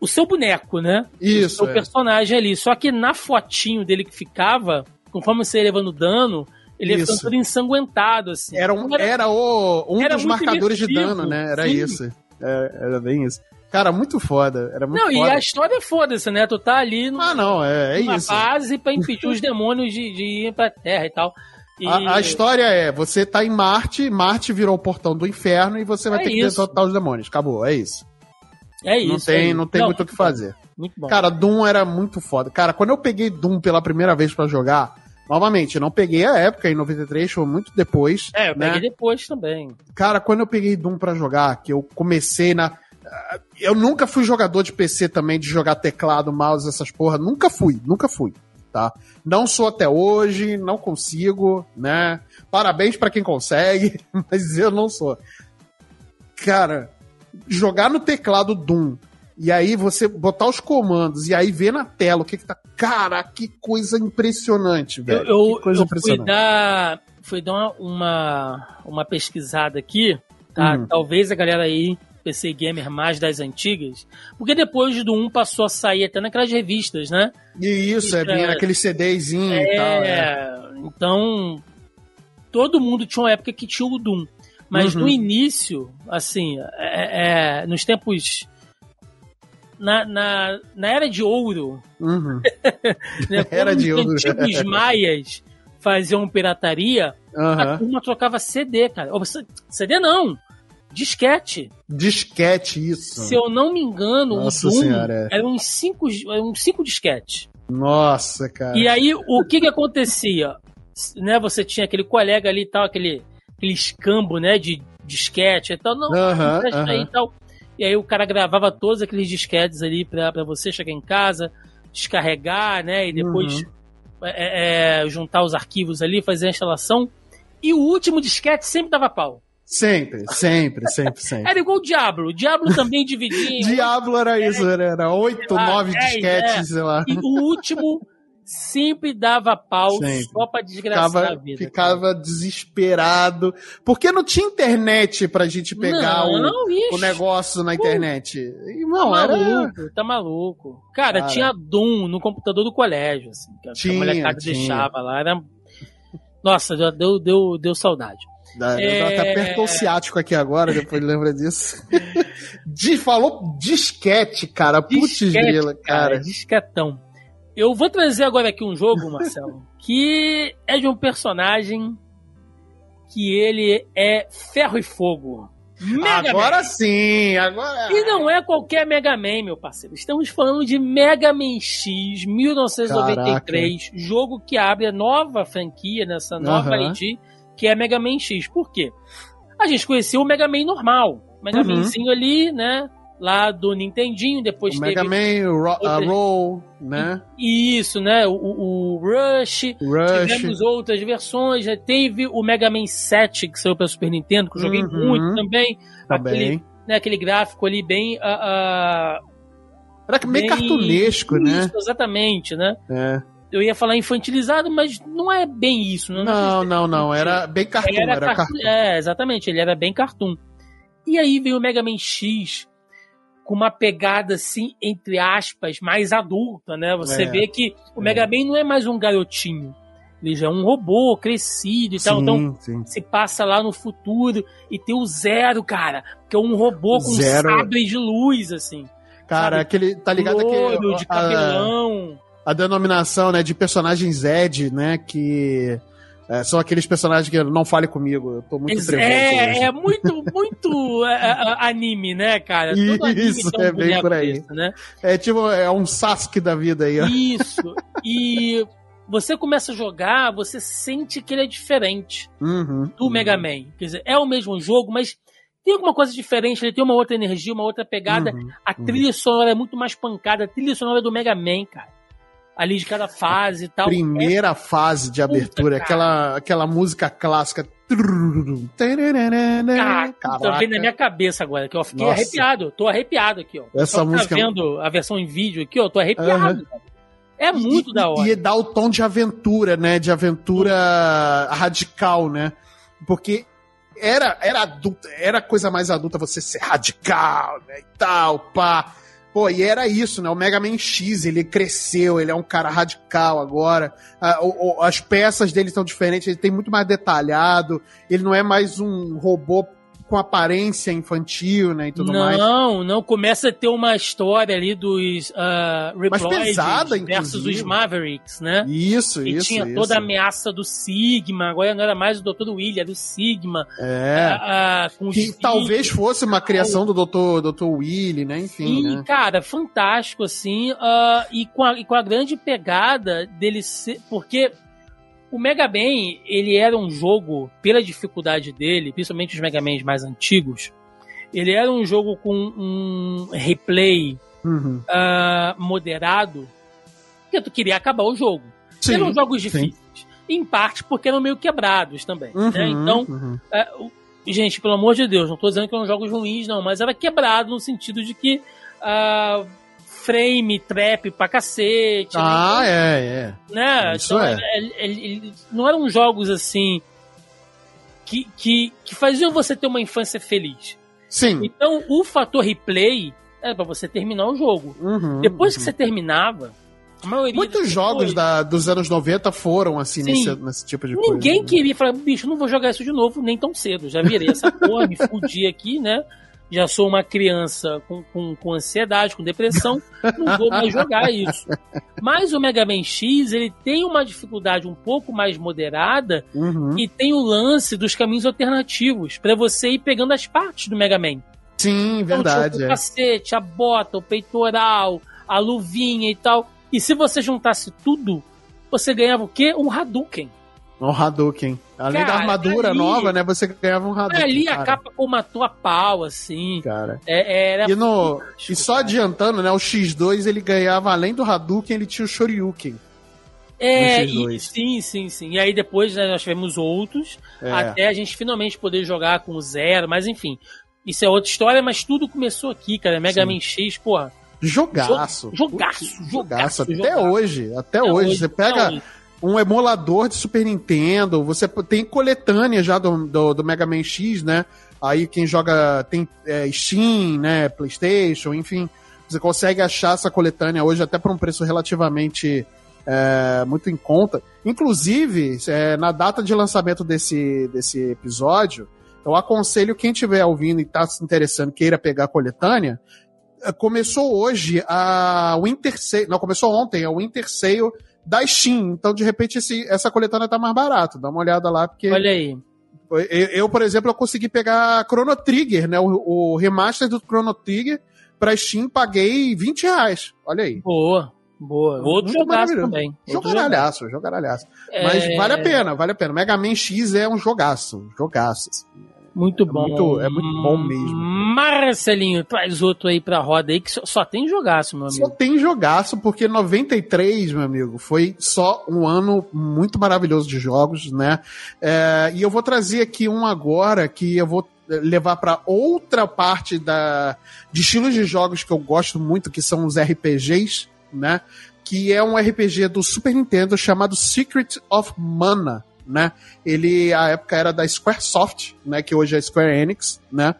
O seu boneco, né? Isso. O seu é. personagem ali. Só que na fotinho dele que ficava, conforme você ia levando dano, ele ia ficando todo ensanguentado, assim. Era, um, era, era o, um era dos marcadores de dano, né? Era Sim. isso. Era, é, era, bem isso. Cara, muito foda. Era muito não, foda. e a história é foda-se, né? Tu tá ali no, ah, não, é, é numa isso. base pra impedir os demônios de, de ir pra Terra e tal. E... A, a, história é, você tá em Marte, Marte virou o portão do inferno e você vai é ter isso. que derrotar os demônios. Acabou, é isso. É isso. Não tem, é não tem não, muito o que fazer. Muito bom. Cara, Doom era muito foda. Cara, quando eu peguei Doom pela primeira vez para jogar, Novamente, não peguei a época, em 93, foi muito depois. É, eu né? peguei depois também. Cara, quando eu peguei Doom para jogar, que eu comecei na. Eu nunca fui jogador de PC também, de jogar teclado, mouse, essas porra. Nunca fui, nunca fui, tá? Não sou até hoje, não consigo, né? Parabéns para quem consegue, mas eu não sou. Cara, jogar no teclado Doom e aí você botar os comandos e aí ver na tela o que, que tá. Cara, que coisa impressionante, velho. Eu, que coisa eu impressionante. Fui dar, fui dar uma, uma pesquisada aqui, tá? Hum. Talvez a galera aí, PC Gamer mais das antigas, porque depois do 1 passou a sair até naquelas revistas, né? E isso, é bem naquele CDzinho é, e tal. É. Então, todo mundo tinha uma época que tinha o Doom. Mas uhum. no início, assim, é, é, nos tempos na, na, na era de ouro, uhum. né, era de ouro. Os antigos maias faziam pirataria, uhum. a turma trocava CD, cara. CD não, disquete. Disquete, isso. Se eu não me engano, Nossa Doom senhora, é. eram uns cinco, uns cinco disquetes. Nossa, cara. E aí, o que que acontecia? Né, você tinha aquele colega ali e tal, aquele, aquele escambo, né, de disquete e tal. Não, uhum, e tal. E aí o cara gravava todos aqueles disquetes ali para você chegar em casa, descarregar, né? E depois uhum. é, é, juntar os arquivos ali, fazer a instalação. E o último disquete sempre dava pau. Sempre, sempre, sempre, sempre. Era igual o Diablo. O Diablo também dividia. Diablo era isso, era oito, nove disquetes, é. sei lá. E o último sempre dava pau sempre. só pra desgraçar ficava, a vida. Ficava cara. desesperado. Porque não tinha internet pra gente pegar não, o, o, negócio na internet. Irmão, tá era... maluco, tá maluco. Cara, cara, tinha Doom no computador do colégio, assim, que tinha, a molecada tinha. deixava lá. Era... Nossa, já deu, deu, deu saudade. Dá, é... Até apertou o ciático aqui agora, depois lembra disso. De, falou disquete, cara. Putz grila, cara. cara. Disquetão. Eu vou trazer agora aqui um jogo, Marcelo, que é de um personagem que ele é ferro e fogo. Mega agora Man. sim, agora. E não é qualquer Mega Man, meu parceiro. Estamos falando de Mega Man X 1993, jogo que abre a nova franquia nessa nova Aham. ID, que é Mega Man X. Por quê? A gente conheceu o Mega Man normal. Mega Uhum. Manzinho ali, né? Lá do Nintendinho, depois O teve Mega Man, o Ro Roll, né? isso, né? O, o- Rush, Rush. Tivemos outras versões, já teve o Mega Man 7 que saiu para Super Nintendo, que eu joguei Uhum. muito também. Também. Aquele, né, aquele gráfico ali bem. ah, ah, Era meio bem- cartunesco, né? Isso, exatamente, né? É. Eu ia falar infantilizado, mas não é bem isso. Não, Não, não, não. Era bem cartoon. Era Era cartoon. É, exatamente, ele era bem cartoon. E aí veio o Mega Man X com uma pegada assim, entre aspas, mais adulta, né? Você É, vê que o é. Mega Man não é mais um garotinho. Ele já é um robô crescido e tal. Então, Sim, sim. se passa lá no futuro e tem o Zero, cara, que é um robô com Zero. sabre de luz, assim. Cara, sabe? aquele. Tá ligado que. de a- cabelão. a denominação, né, de personagem Zed, né, que é, são aqueles personagens que não fale comigo, eu tô muito trevoso É, hoje. é muito, muito é, é, anime, né, cara? Isso, tem um é bem por aí. desse, né? É tipo, é um Sasuke da vida aí, ó. Isso. E você começa a jogar, você sente que ele é diferente Uhum, do uhum. Mega Man. Quer dizer, é o mesmo jogo, mas tem alguma coisa diferente, ele tem uma outra energia, uma outra pegada. Uhum, A uhum. trilha sonora é muito mais pancada. A trilha sonora do Mega Man, cara. Ali de cada fase e tal. Primeira fase de abertura, cara. aquela, aquela música clássica. Tá vendo na minha cabeça agora, que eu fiquei Nossa. arrepiado. Tô arrepiado aqui, ó. Essa Só música- Tá vendo a versão em vídeo aqui, ó. Tô arrepiado. cara. É muito e, da hora. E dá o tom de aventura, né? De aventura radical, né? Porque era, era adulta, era coisa mais adulta você ser radical, né? E tal, pá. Pô, e era isso, né? O Mega Man X, ele cresceu, ele é um cara radical agora. Ah, as peças dele estão diferentes, ele tem muito mais detalhado. Ele não é mais um robô com aparência infantil, né? E tudo mais. não, não. Começa a ter uma história ali dos uh, Reploids pesada, versus inclusive. os Mavericks, né? Isso, E isso. tinha isso. toda a ameaça do Sigma, agora não era mais o Dr. William, era do Sigma. É. ah, ah, com os Que filhos. talvez fosse uma criação do Dr. Dr. Willy, né? Enfim, Sim, né? cara, fantástico, assim, ah, e, com a, e com a grande pegada dele ser. Porque o Mega Man, ele era um jogo, pela dificuldade dele, principalmente os Mega Mans mais antigos, ele era um jogo com um replay Uhum. ah, moderado, que tu queria acabar o jogo. Sim. eram jogos sim. difíceis. Em parte porque eram meio quebrados também. Uhum, né? Então, uhum. o- gente, pelo amor de Deus, não tô dizendo que eram jogos ruins, não, mas era quebrado no sentido de que ah, frame, trap pra cacete. Ah, né? é, é. né? isso Então, é. ele- ele- ele- não eram jogos assim que, que, que faziam você ter uma infância feliz. Sim. Então, o fator replay era pra você terminar o jogo. Uhum, Depois que uhum. você terminava, Muitos jogos da, dos anos 90 foram assim, Sim. nesse, nesse tipo de coisa. Ninguém né? queria falar, bicho, não vou jogar isso de novo nem tão cedo. Já virei essa porra, me fudi aqui, né? Já sou uma criança com, com, com ansiedade, com depressão, não vou mais jogar isso. Mas o Mega Man X, ele tem uma dificuldade um pouco mais moderada Uhum. e tem o lance dos caminhos alternativos pra você ir pegando as partes do Mega Man. Sim, Então, verdade. tipo, o é. cacete, a bota, o peitoral, a luvinha e tal. E se você juntasse tudo, você ganhava o quê? Um Hadouken. Um Hadouken. Além da Cara, armadura ali- nova, né? Você ganhava um Hadouken. Ali a cara. capa comatou a pau, assim. Cara. É, era E, no, fantástico, e só cara. adiantando, né? O X2 ele ganhava, além do Hadouken, ele tinha o Shoryuken. É, e, X2. sim, sim, sim. E aí depois né, nós tivemos outros, É. até a gente finalmente poder jogar com o Zero, mas enfim. Isso é outra história, mas tudo começou aqui, cara. Mega Sim. Man X, porra. Jogaço. Jo- jogaço, Putz, jogaço, Até jogaço. hoje. Até, Até hoje. hoje, Você pega hoje. Um emulador de Super Nintendo, você tem coletânea já do, do, do Mega Man X, né? Aí quem joga tem é, Steam, né? PlayStation, enfim. Você consegue achar essa coletânea hoje até por um preço relativamente é, muito em conta. Inclusive, é, na data de lançamento desse, desse episódio, eu aconselho quem estiver ouvindo e está se interessando, queira pegar a coletânea, é, começou hoje a Winter Sale, não, começou ontem, a Winter Sale da Steam. Então, de repente, esse, essa coletânea tá mais barata. Dá uma olhada lá, porque Olha aí. Eu, eu, por exemplo, eu consegui pegar Chrono Trigger, né? O, o remaster do Chrono Trigger pra Steam, paguei 20 reais. Olha aí. Boa. Boa. Outro jogaço também. Jogaralhaço, jogaralhaço. É... Mas vale a pena, vale a pena. Mega Man X é um jogaço. Jogaço. Assim. Muito bom. É muito, é muito bom mesmo. Marcelinho, traz outro aí pra roda aí que só, só, tem jogaço, meu amigo. Só tem jogaço, porque 93, meu amigo, foi só um ano muito maravilhoso de jogos, né? É, e eu vou trazer aqui um agora que eu vou levar para outra parte da, de estilos de jogos que eu gosto muito, que são os RPGs, né? Que é um RPG do Super Nintendo chamado Secret of Mana né? Ele, a época, era da Squaresoft, né? Que hoje é Square Enix, né?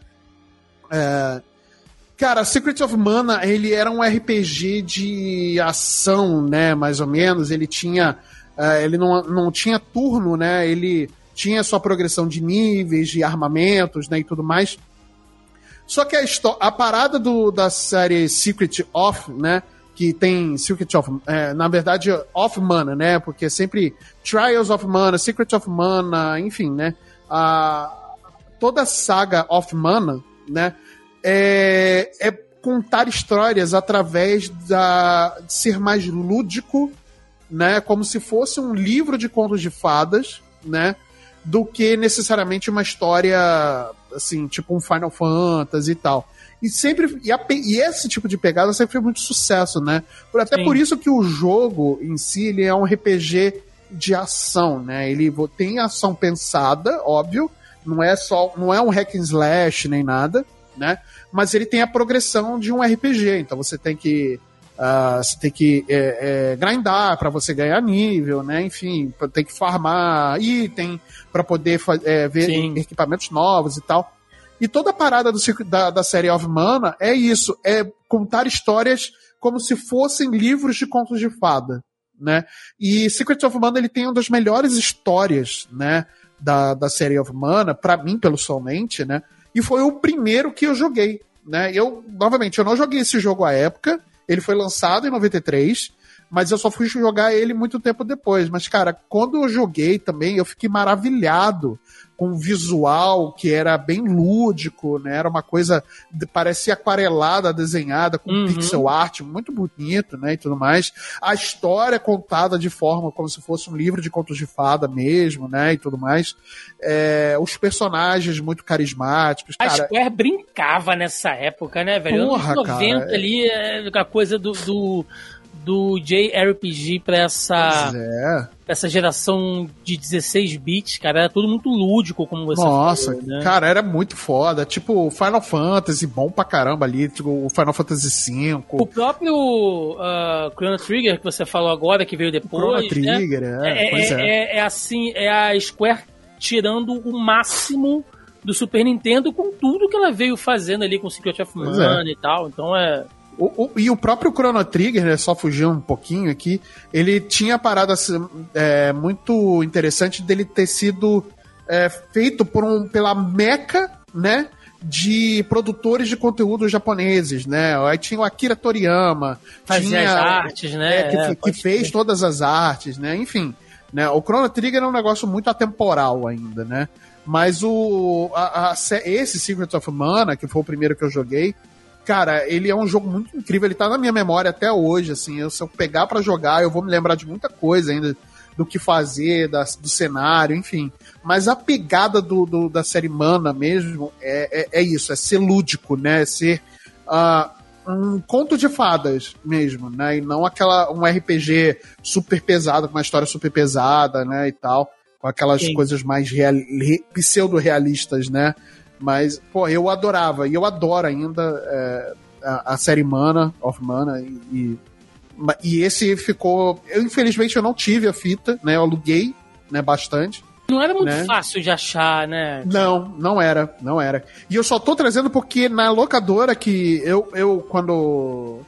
É... Cara, Secret of Mana, ele era um RPG de ação, né? Mais ou menos. Ele tinha... Uh, ele não, não tinha turno, né? Ele tinha sua progressão de níveis, de armamentos, né? E tudo mais. Só que a, a parada do, da série Secret of, né? Que tem Secret of, é, na verdade, of Mana, né? Porque sempre Trials of Mana, Secret of Mana, enfim, né? A, toda a saga of Mana, né? É, é contar histórias através da, de ser mais lúdico, né? Como se fosse um livro de contos de fadas, né? Do que necessariamente uma história, assim, tipo um Final Fantasy e tal. E sempre. E, a, e, esse tipo de pegada sempre foi muito sucesso, né? Por, até Sim. por isso que o jogo em si ele é um RPG de ação, né? Ele tem ação pensada, óbvio. Não é só. Não é um hack and slash nem nada, né? Mas ele tem a progressão de um RPG. Então você tem que. Uh, você tem que é, é, grindar para você ganhar nível, né? Enfim, tem que farmar item para poder é, ver Sim. equipamentos novos e tal. E toda a parada do, da, da série of Mana é isso, é contar histórias como se fossem livros de contos de fada, né? E Secret of Mana ele tem uma das melhores histórias, né, da, da série of Mana, para mim, pelo somente, né? E foi o primeiro que eu joguei, né? Eu, novamente, eu não joguei esse jogo à época, ele foi lançado em 93, mas eu só fui jogar ele muito tempo depois. Mas, cara, quando eu joguei também, eu fiquei maravilhado com um visual que era bem lúdico, né? Era uma coisa, parecia aquarelada, desenhada, com uhum. pixel art, muito bonito, né? E tudo mais. A história contada de forma como se fosse um livro de contos de fada mesmo, né? E tudo mais. É, os personagens muito carismáticos. A cara. Square brincava nessa época, né, velho? Porra, Anos 90 cara, ali, é... a coisa do, do do JRPG pra essa, é. essa geração de 16 bits, cara, era tudo muito lúdico, como você Nossa, falou, né? cara, era muito foda. Tipo, Final Fantasy, bom pra caramba ali, tipo, o Final Fantasy V. O próprio uh, Chrono Trigger que você falou agora, que veio depois. O Chrono né? Trigger, é, é, é, é. é assim, é a Square tirando o máximo do Super Nintendo com tudo que ela veio fazendo ali com Secret of Mana é. e tal. Então é. O, o, e o próprio Chrono Trigger, né, só fugir um pouquinho aqui, ele tinha parada assim, é, muito interessante dele ter sido é, feito por um, pela meca, né? de produtores de conteúdo japoneses, né? Aí tinha o Akira Toriyama, fazia tinha, as artes, né? É, que, é, que fez todas as artes, né? Enfim, né? O Chrono Trigger é um negócio muito atemporal ainda, né? Mas o a, a, esse Secret of Mana, que foi o primeiro que eu joguei, cara, ele é um jogo muito incrível, ele tá na minha memória até hoje, assim, eu, se eu pegar para jogar, eu vou me lembrar de muita coisa ainda, do que fazer, da, do cenário, enfim. Mas a pegada do, do da série Mana mesmo é, é, é, isso, é ser lúdico, né? É ser uh, um conto de fadas mesmo, né? E não aquela um RPG super pesado, com uma história super pesada, né? E tal, com aquelas Sim. coisas mais real, pseudo-realistas, né? Mas, pô, eu adorava, e eu adoro ainda é, a, a, série Mana, of Mana, e, e, esse ficou. Eu, infelizmente, eu não tive a fita, né? Eu aluguei, né, bastante. Não era muito né? fácil de achar, né? Não, não era, não era. E eu só tô trazendo porque na locadora que eu, eu quando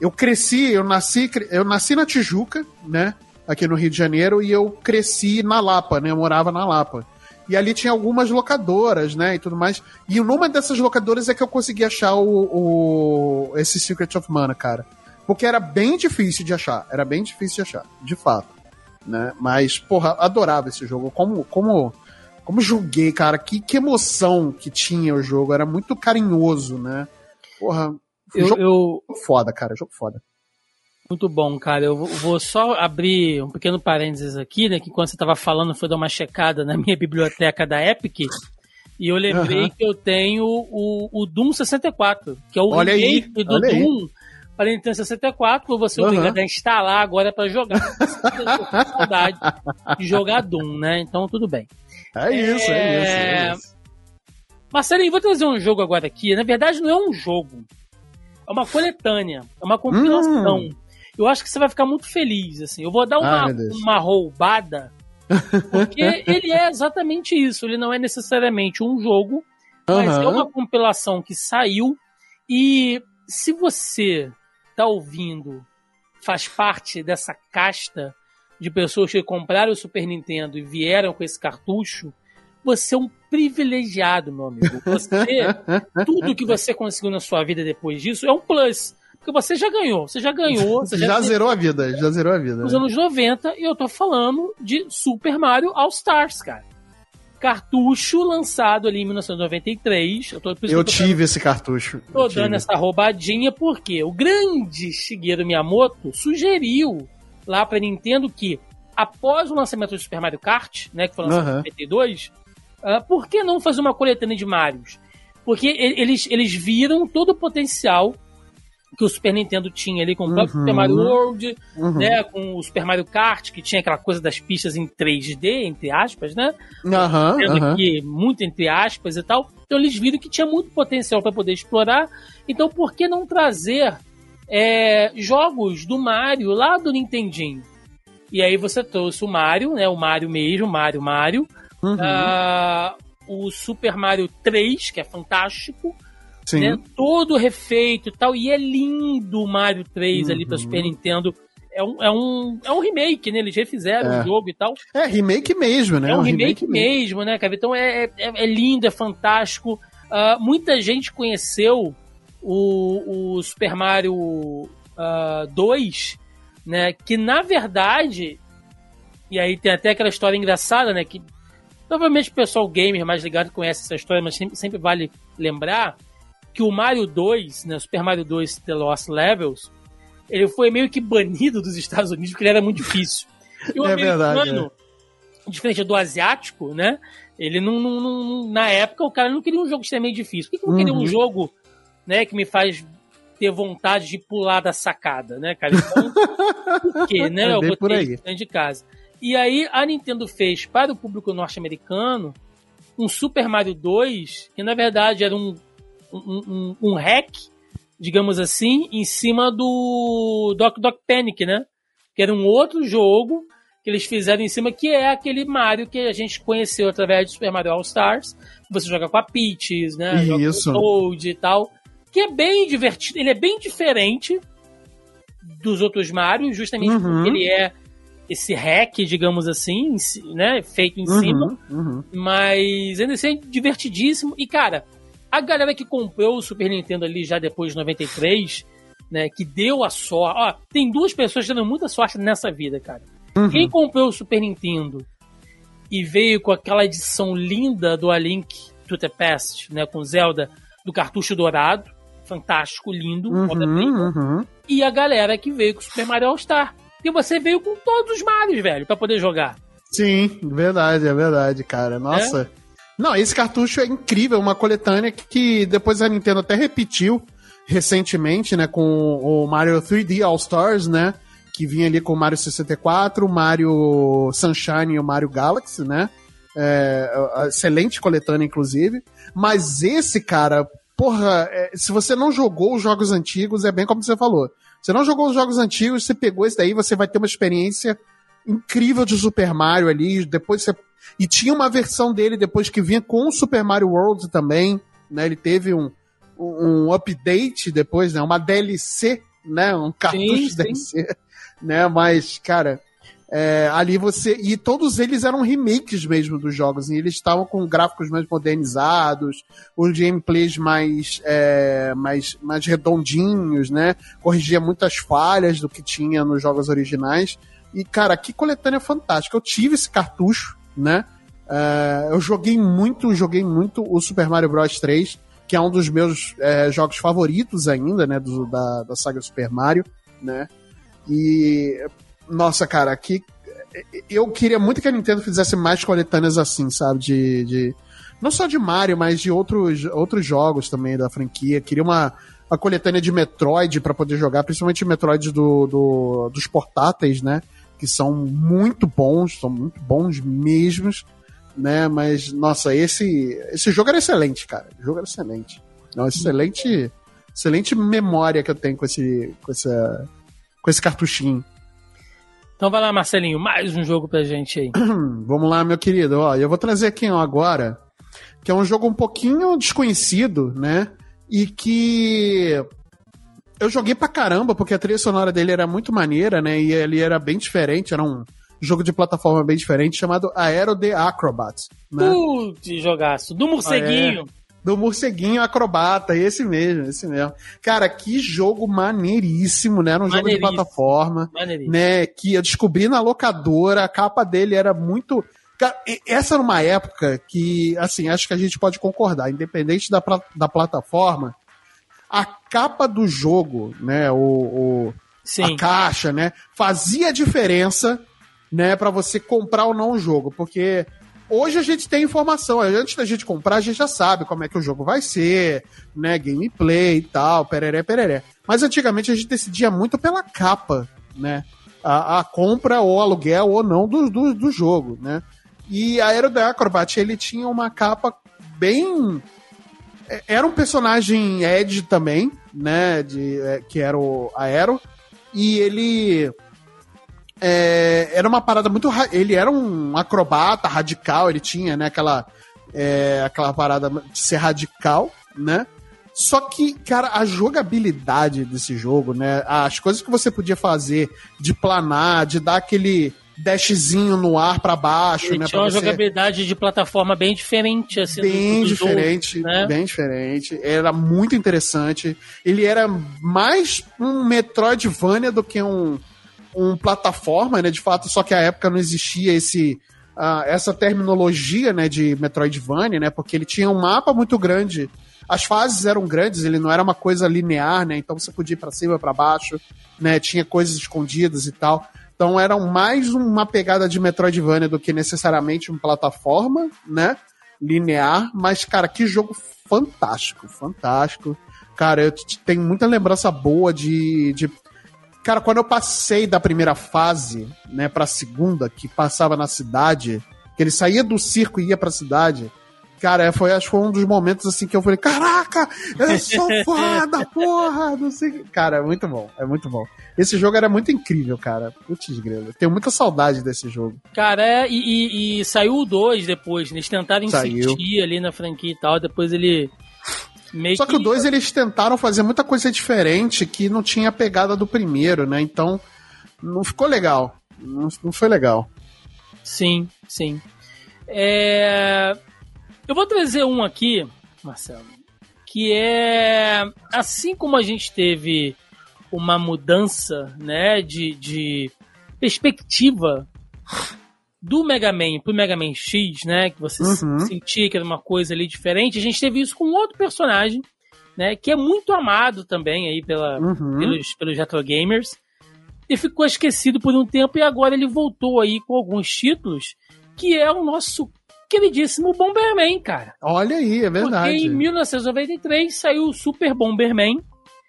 eu cresci, eu nasci, eu nasci na Tijuca, né? Aqui no Rio de Janeiro, e eu cresci na Lapa, né? Eu morava na Lapa. E ali tinha algumas locadoras, né? E tudo mais. E numa dessas locadoras é que eu consegui achar o, o esse Secret of Mana, cara. Porque era bem difícil de achar. Era bem difícil de achar, de fato. Né? Mas, porra, adorava esse jogo. Como, como, Como joguei, cara, que, que emoção que tinha o jogo, era muito carinhoso, né? Porra, eu, jogo eu, foda, cara, jogo foda. Muito bom, cara. Eu vou só abrir um pequeno parênteses aqui, né? Que quando você estava falando, foi dar uma checada na minha biblioteca da Epic. E eu lembrei Aham. que eu tenho o, o Doom 64, que é o Olha aí, remake do olha aí. Doom para Nintendo 64. Você é Aham. obrigado a instalar agora para jogar. Saudade de jogar Doom, né? Então tudo bem. É isso, é, isso, é isso. Marcelinho, vou trazer um jogo agora aqui. Na verdade, não é um jogo. É uma coletânea. É uma compilação. Hum. Eu acho que você vai ficar muito feliz, assim. Eu vou dar uma, Deus. uma roubada, porque ele é exatamente isso. Ele não é necessariamente um jogo, mas é uma compilação que saiu. E se você tá ouvindo, faz parte dessa casta de pessoas que compraram o Super Nintendo e vieram com esse cartucho, você é um privilegiado, meu amigo. Você, tudo que você conseguiu na sua vida depois disso é um plus. Porque você já ganhou, você já ganhou, você já, já, zerou a vida, já zerou a vida. nos anos 90 e eu tô falando de Super Mario All Stars, cara. Cartucho lançado ali em 1993. Eu, tô, Eu tive esse cartucho. Tô Eu dando tive. essa roubadinha porque o grande Shigeru Miyamoto sugeriu lá pra Nintendo que, após o lançamento do Super Mario Kart, né, que foi lançado em Aham. 92, ah, por que não fazer uma coletânea de Marios? Porque eles, eles viram todo o potencial que o Super Nintendo tinha ali com o próprio Uhum. Super Mario World, Uhum. né, com o Super Mario Kart, que tinha aquela coisa das pistas em 3D, entre aspas, né? Aham. aqui muito entre aspas e tal. Então eles viram que tinha muito potencial para poder explorar. Então por que não trazer é, jogos do Mario lá do Nintendinho? E aí você trouxe o Mario, né? O Mario mesmo, Mario Mario. Uhum. Ah, o Super Mario 3, que é fantástico, Sim. né? Todo refeito e tal. E é lindo o Mario 3 ali para Uhum. Super Nintendo. É um, é, um, é um remake, né? Eles refizeram É. o jogo e tal. É remake mesmo, né? É um remake, mesmo, né, cara? Então é, é, é lindo, é fantástico. Ah, muita gente conheceu o, o Super Mario ah, 2, né? Que na verdade, e aí tem até aquela história engraçada, né? Que provavelmente o pessoal gamer mais ligado conhece essa história, mas sempre, sempre vale lembrar que o Mario 2, né? Super Mario 2 The Lost Levels, ele foi meio que banido dos Estados Unidos porque ele era muito difícil. E o É verdade, americano, diferente do asiático, né? Ele não, não- não- Na época, o cara não queria um jogo extremamente difícil. Por que, que eu não queria Uhum. um jogo né, que me faz ter vontade de pular da sacada, né, cara? Então, por quê, né? É eu botei dentro de casa. E aí a Nintendo fez para o público norte-americano um Super Mario 2, que na verdade era um, um, um, um hack, digamos assim, em cima do Doc Doc Panic, né? Que era um outro jogo que eles fizeram em cima, que é aquele Mario que a gente conheceu através de Super Mario All Stars. Você joga com a Peach, né? Joga Isso. com o Toad e tal. Que é bem divertido. Ele é bem diferente dos outros Mario, justamente Uhum. porque ele é esse hack, digamos assim, né? Feito em Uhum, cima. uhum. Mas ainda assim é divertidíssimo. E, cara, a galera que comprou o Super Nintendo ali já depois de 93, né? Que deu a sorte. Ó, tem duas pessoas que dando muita sorte nessa vida, cara. Uhum. Quem comprou o Super Nintendo e veio com aquela edição linda do A Link to the Past, né? Com Zelda, do cartucho dourado. Fantástico, lindo. Uhum, uhum. E a galera que veio com o Super Mario All Star. E você veio com todos os Marios, velho, pra poder jogar. Sim, verdade, é verdade, cara. Nossa. Não, esse cartucho é incrível, uma coletânea que, depois a Nintendo até repetiu recentemente, né, com o Mario 3D All Stars, né, que vinha ali com o Mario 64, o Mario Sunshine e o Mario Galaxy, né, é, excelente coletânea, inclusive, mas esse, cara, porra, é, se você não jogou os jogos antigos, é bem como você falou, você não jogou os jogos antigos, você pegou esse daí, você vai ter uma experiência incrível de Super Mario ali, depois você... E tinha uma versão dele depois que vinha com o Super Mario World também, né? Ele teve um, um update depois, né? Uma DLC, né? Um cartucho Sim, sim. DLC, né? Mas, cara, é, ali você... E todos eles eram remakes mesmo dos jogos, e eles estavam com gráficos mais modernizados, os gameplays mais, é, mais, mais redondinhos, né? Corrigia muitas falhas do que tinha nos jogos originais. E, cara, que coletânea fantástica. Eu tive esse cartucho, né? Uh, eu joguei muito, joguei muito o Super Mario Bros 3, que é um dos meus é, jogos favoritos ainda, né, do, da, da saga Super Mario, né? E nossa, cara, aqui eu queria muito que a Nintendo fizesse mais coletâneas assim, sabe, de, de não só de Mario, mas de outros, outros jogos também da franquia. Queria uma, uma coletânea de Metroid para poder jogar, principalmente Metroid do, do, dos portáteis, né? Que são muito bons, são muito bons mesmos né? Mas, nossa, esse, esse jogo era excelente, cara. O jogo era excelente. Não, excelente, excelente memória que eu tenho com esse, com essa, com esse cartuchinho. Então vai lá, Marcelinho, mais um jogo pra gente aí. Vamos lá, meu querido. Ó, eu vou trazer aqui ó, agora, que é um jogo um pouquinho desconhecido, né? E que eu joguei pra caramba, porque a trilha sonora dele era muito maneira, né? E ele era bem diferente, era um jogo de plataforma bem diferente chamado Aero the Acrobat. Né? Putz, jogaço. Do morceguinho. É, do morceguinho acrobata, esse mesmo, esse mesmo. Cara, que jogo maneiríssimo, né? Era um jogo de plataforma, né? Que eu descobri na locadora, a capa dele era muito. Cara, essa era uma época que, assim, acho que a gente pode concordar, independente da, da plataforma, a capa do jogo, né? O, o a caixa, né? Fazia diferença né, para você comprar ou não o jogo, porque hoje a gente tem informação, antes da gente comprar a gente já sabe como é que o jogo vai ser, né, gameplay e tal, pereré, pereré. Mas antigamente a gente decidia muito pela capa, né, a, a compra ou aluguel ou não do, do, do jogo, né. E a Aero da Acrobat, ele tinha uma capa bem... É, era um personagem Edge também, né, de, é, que era o Aero, e ele é, era uma parada muito. Ele era um acrobata radical, ele tinha, né, aquela, é, aquela parada de ser radical, né? Só que, cara, a jogabilidade desse jogo, né? As coisas que você podia fazer de planar, de dar aquele dashzinho no ar para baixo, né? Tinha uma você... jogabilidade de plataforma bem diferente, assim. Bem do, diferente, jogo, né? bem diferente. Era muito interessante. Ele era mais um Metroidvania do que um um plataforma, né? De fato, só que a época não existia esse uh, essa terminologia, né? De Metroidvania, né? Porque ele tinha um mapa muito grande. As fases eram grandes, ele não era uma coisa linear, né? Então você podia ir para cima, para baixo, né? Tinha coisas escondidas e tal. Então era mais uma pegada de Metroidvania do que necessariamente uma plataforma, né? Linear, mas cara, que jogo fantástico, fantástico. Cara, eu tenho muita lembrança boa de, de Cara, quando eu passei da primeira fase, né, pra segunda, que passava na cidade, que ele saía do circo e ia pra cidade, cara, foi, acho que foi um dos momentos assim que eu falei, caraca, eu sou foda, porra, não sei. Cara, é muito bom, é muito bom. Esse jogo era muito incrível, cara. Putz, grilo. Tenho muita saudade desse jogo. Cara, é, e, e, e saiu o 2 depois, né? Eles tentaram insistir ali na franquia e tal, depois ele Meio Só que, que o 2 eles tentaram fazer muita coisa diferente que não tinha a pegada do primeiro, né? Então não ficou legal. Não, não foi legal. Sim, sim. É... Eu vou trazer um aqui, Marcelo, que é assim como a gente teve uma mudança, né, de, de perspectiva do Mega Man pro Mega Man X, né? Que você uhum. sentia que era uma coisa ali diferente. A gente teve isso com outro personagem, né? Que é muito amado também aí pela, uhum. pelos, pelos retro gamers. E ficou esquecido por um tempo e agora ele voltou aí com alguns títulos, que é o nosso queridíssimo Bomberman, cara. Olha aí, é verdade. Porque em 1993 saiu o Super Bomberman.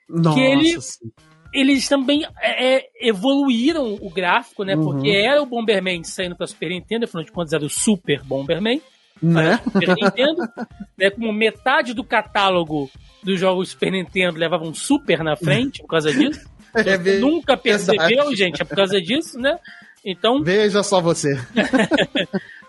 Nossa. Que ele, sim eles também é, é, evoluíram o gráfico, né? Uhum. Porque era o Bomberman saindo para Super Nintendo, afinal de contas era o Super Bomberman. Né? Super Nintendo, né? Como metade do catálogo dos jogos Super Nintendo levava um Super na frente por causa disso. É, nunca percebeu, gente, é por causa disso, né? Então. Veja só você.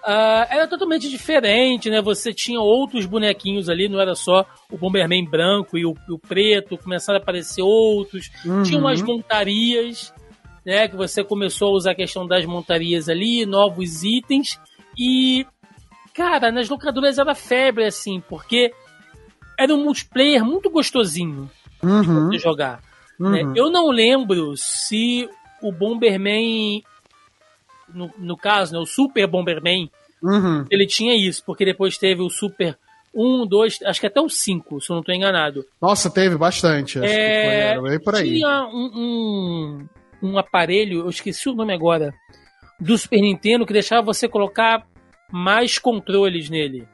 Uh, era totalmente diferente, né? Você tinha outros bonequinhos ali, não era só o Bomberman branco e o, o preto, começaram a aparecer outros. Uhum. Tinha umas montarias, né? Que você começou a usar a questão das montarias ali, novos itens. E, cara, nas locadoras era febre, assim, porque era um multiplayer muito gostosinho uhum. de jogar. Né? Uhum. Né? Eu não lembro se o Bomberman no, no caso, né, o Super Bomberman Uhum. ele tinha isso, porque depois teve o Super 1, 2, acho que até o 5, se eu não tô enganado. Nossa, teve bastante. Acho É, que foi, por aí. Tinha um, um, um aparelho, eu esqueci o nome agora, do Super Nintendo que deixava você colocar mais controles nele.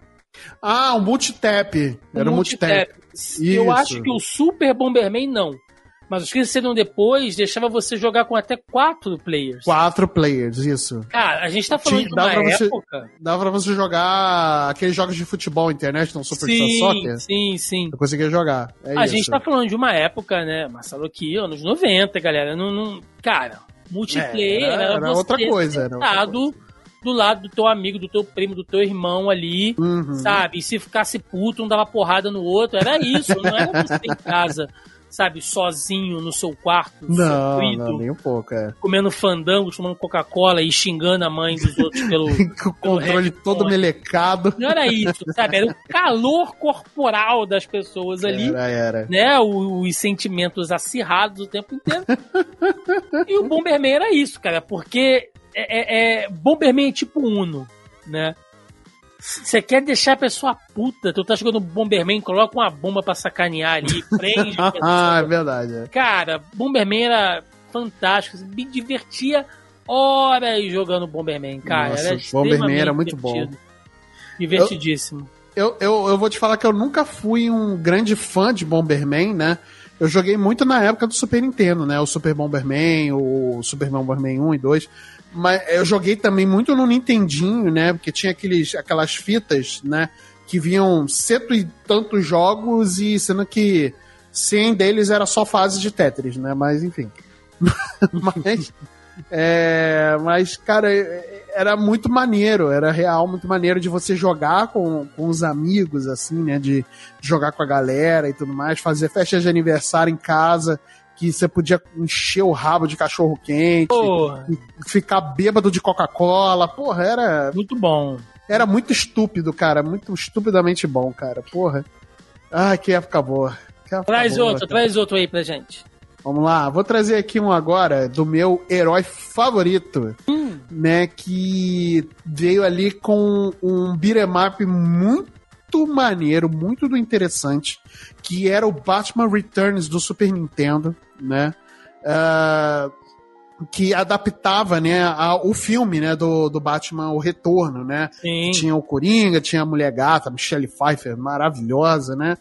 Ah, um multitap. Era um multitap. Eu Isso. acho que o Super Bomberman não. Mas os que saíram depois deixava você jogar com até quatro players. Quatro players, isso. Cara, a gente tá falando Tinha- de uma pra você- época. Dava pra você jogar aqueles jogos de futebol internet, não Super Sim, Soccer. sim, sim. Eu conseguia jogar. É a isso. gente tá falando de uma época, né, Marcelo, que anos 90, galera. Não, não- cara, multiplayer É, era- era, outra coisa, era outra sentado do lado do teu amigo, do teu primo, do teu irmão ali, Uhum. sabe? E se ficasse puto, um dava porrada no outro. Era isso, não era você em casa, sabe, sozinho no seu quarto, Não, sofrido, não, nem um pouco, é. comendo fandango, tomando Coca-Cola e xingando a mãe dos outros pelo. Com o controle todo melecado. Não era isso, sabe? Era o calor corporal das pessoas ali Era, era. né, os sentimentos acirrados o tempo inteiro. e o Bomberman era isso, cara, porque é, é- é- Bomberman é tipo Uno, né? Você quer deixar a pessoa puta, tu tá jogando Bomberman, coloca uma bomba pra sacanear ali, prende Ah, é verdade. é. Cara, Bomberman era fantástico, me divertia horas jogando Bomberman, cara. Nossa, era Bomberman era muito bom. divertido. Divertidíssimo. Eu, eu, eu vou te falar que eu nunca fui um grande fã de Bomberman, né? Eu joguei muito na época do Super Nintendo, né? O Super Bomberman, o Super Bomberman 1 e 2. Mas eu joguei também muito no Nintendinho, né? Porque tinha aqueles, aquelas fitas, né? Que vinham cento e tantos jogos e sendo que 100 deles era só fase de Tetris, né? Mas enfim. mas, é, mas, cara, era muito maneiro, era real muito maneiro de você jogar com, com os amigos, assim, né? De jogar com a galera e tudo mais, fazer festa de aniversário em casa, que você podia encher o rabo de cachorro quente, Porra, ficar bêbado de Coca-Cola, porra, era, muito bom. era muito estúpido, cara, muito estupidamente bom, cara, porra. Ai, que época boa. Que época Traz boa, outro, cara. traz outro aí pra gente. Vamos lá, vou trazer aqui um agora do meu herói favorito, Hum. né? Que veio ali com um beat'em up muito maneiro, muito do interessante, que era o Batman Returns do Super Nintendo, né? Ah, que adaptava, né, a- o filme, né, do, do Batman O Retorno, né? Sim. Tinha o Coringa, tinha a Mulher Gata, a Michelle Pfeiffer, maravilhosa, né?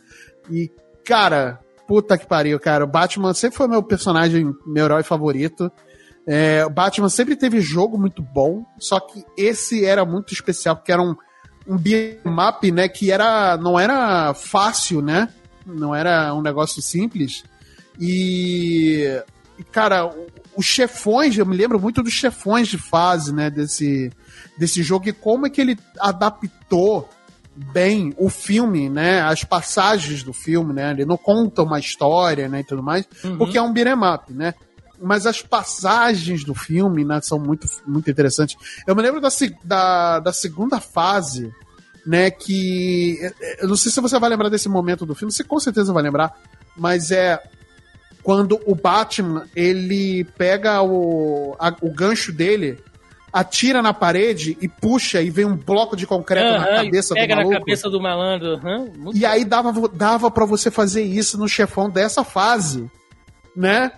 E, cara, puta que pariu, cara. O Batman sempre foi meu personagem, meu herói favorito. É, o Batman sempre teve jogo muito bom, só que esse era muito especial, porque era um, um beat'em up, né, que era, não era fácil, né? Não era um negócio simples. E, cara, os chefões, eu me lembro muito dos chefões de fase, né, desse, desse jogo e como é que ele adaptou bem o filme, né, as passagens do filme, né, ele não conta uma história, né, e tudo mais, Uhum. porque é um beat'em up, né, mas as passagens do filme, né, são muito, muito interessantes. Eu me lembro da, da, da segunda fase, né, que eu não sei se você vai lembrar desse momento do filme, você com certeza vai lembrar, mas é quando o Batman ele pega o, a- o gancho dele, atira na parede e puxa e vem um bloco de concreto na Aham, cabeça do pega na cabeça do malandro. muito E aí dava, dava para você fazer isso no chefão dessa fase, né?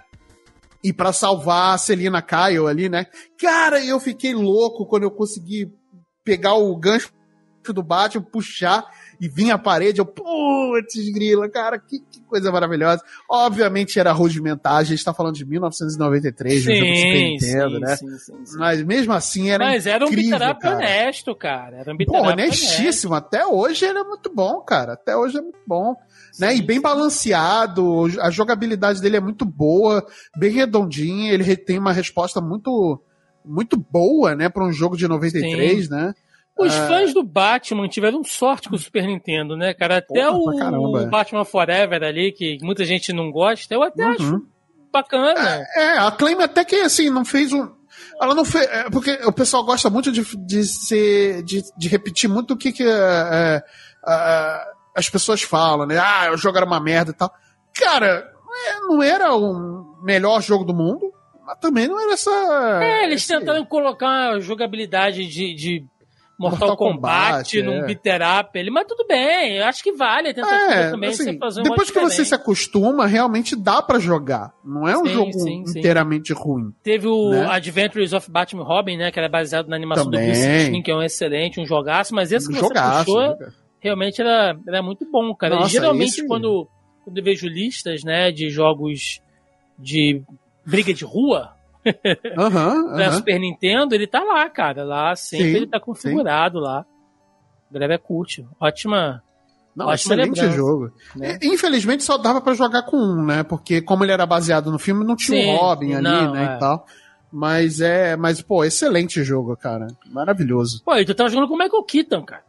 E pra salvar a Celina Kyle ali, né? Cara, eu fiquei louco quando eu consegui pegar o gancho do Batman, puxar e vir a parede. Eu, putz, grila, cara, que, que coisa maravilhosa. Obviamente era rudimentar, a gente tá falando de 1993, um jogo Super Sim, Nintendo, sim, né? sim, sim, sim. Mas mesmo assim era Mas era um incrível, up cara. honesto, cara. Era um beat'em Pô, up honesto. honestíssimo. Até hoje ele é muito bom, cara. Até hoje é muito bom. Né? Sim, E bem sim. balanceado, a jogabilidade dele é muito boa, bem redondinha, ele tem uma resposta muito muito boa, né, para um jogo de 93, né? Os Ah. fãs do Batman tiveram sorte com o Super Nintendo, né, cara? Até Porra, o Batman Forever ali, que muita gente não gosta, eu até acho Uhum. bacana. É, a Claim até que assim não fez um ela não fez. é, porque o pessoal gosta muito de, de, ser, de, de repetir muito o que, que é, é, é, as pessoas falam, né? Ah, o jogo era uma merda e tal. Cara, é, não era o melhor jogo do mundo, mas também não era essa. É, eles esse- tentaram colocar uma jogabilidade de, de Mortal, Mortal Kombat, Kombat, num é. beater up ele, mas tudo bem, eu acho que vale a tentativa É, também assim, você fazer um depois que você diferente. se acostuma, realmente dá pra jogar. Não é um Sim, jogo sim, sim. inteiramente ruim. Teve o né? Adventures of Batman Robin, né, que era baseado na animação Também. do Bruce Timm, que é um excelente, um jogaço, mas esse que você Jogaço. puxou joga- realmente era, era muito bom, cara. Nossa, geralmente esse- quando, quando eu vejo listas, né, de jogos de briga de rua, Aham, da. Super Nintendo, ele tá lá, cara. Lá sempre Sim, ele tá configurado lá. A galera curte. Ótima. Não, ótima excelente lembrança, jogo. né? E, Infelizmente só dava pra jogar com um, né? Porque como ele era baseado no filme, não tinha Sim, o Robin ali, não, né, é. e tal. Mas é, mas pô, excelente jogo, cara. Maravilhoso. Pô, e tu tava jogando com o Michael Keaton, cara.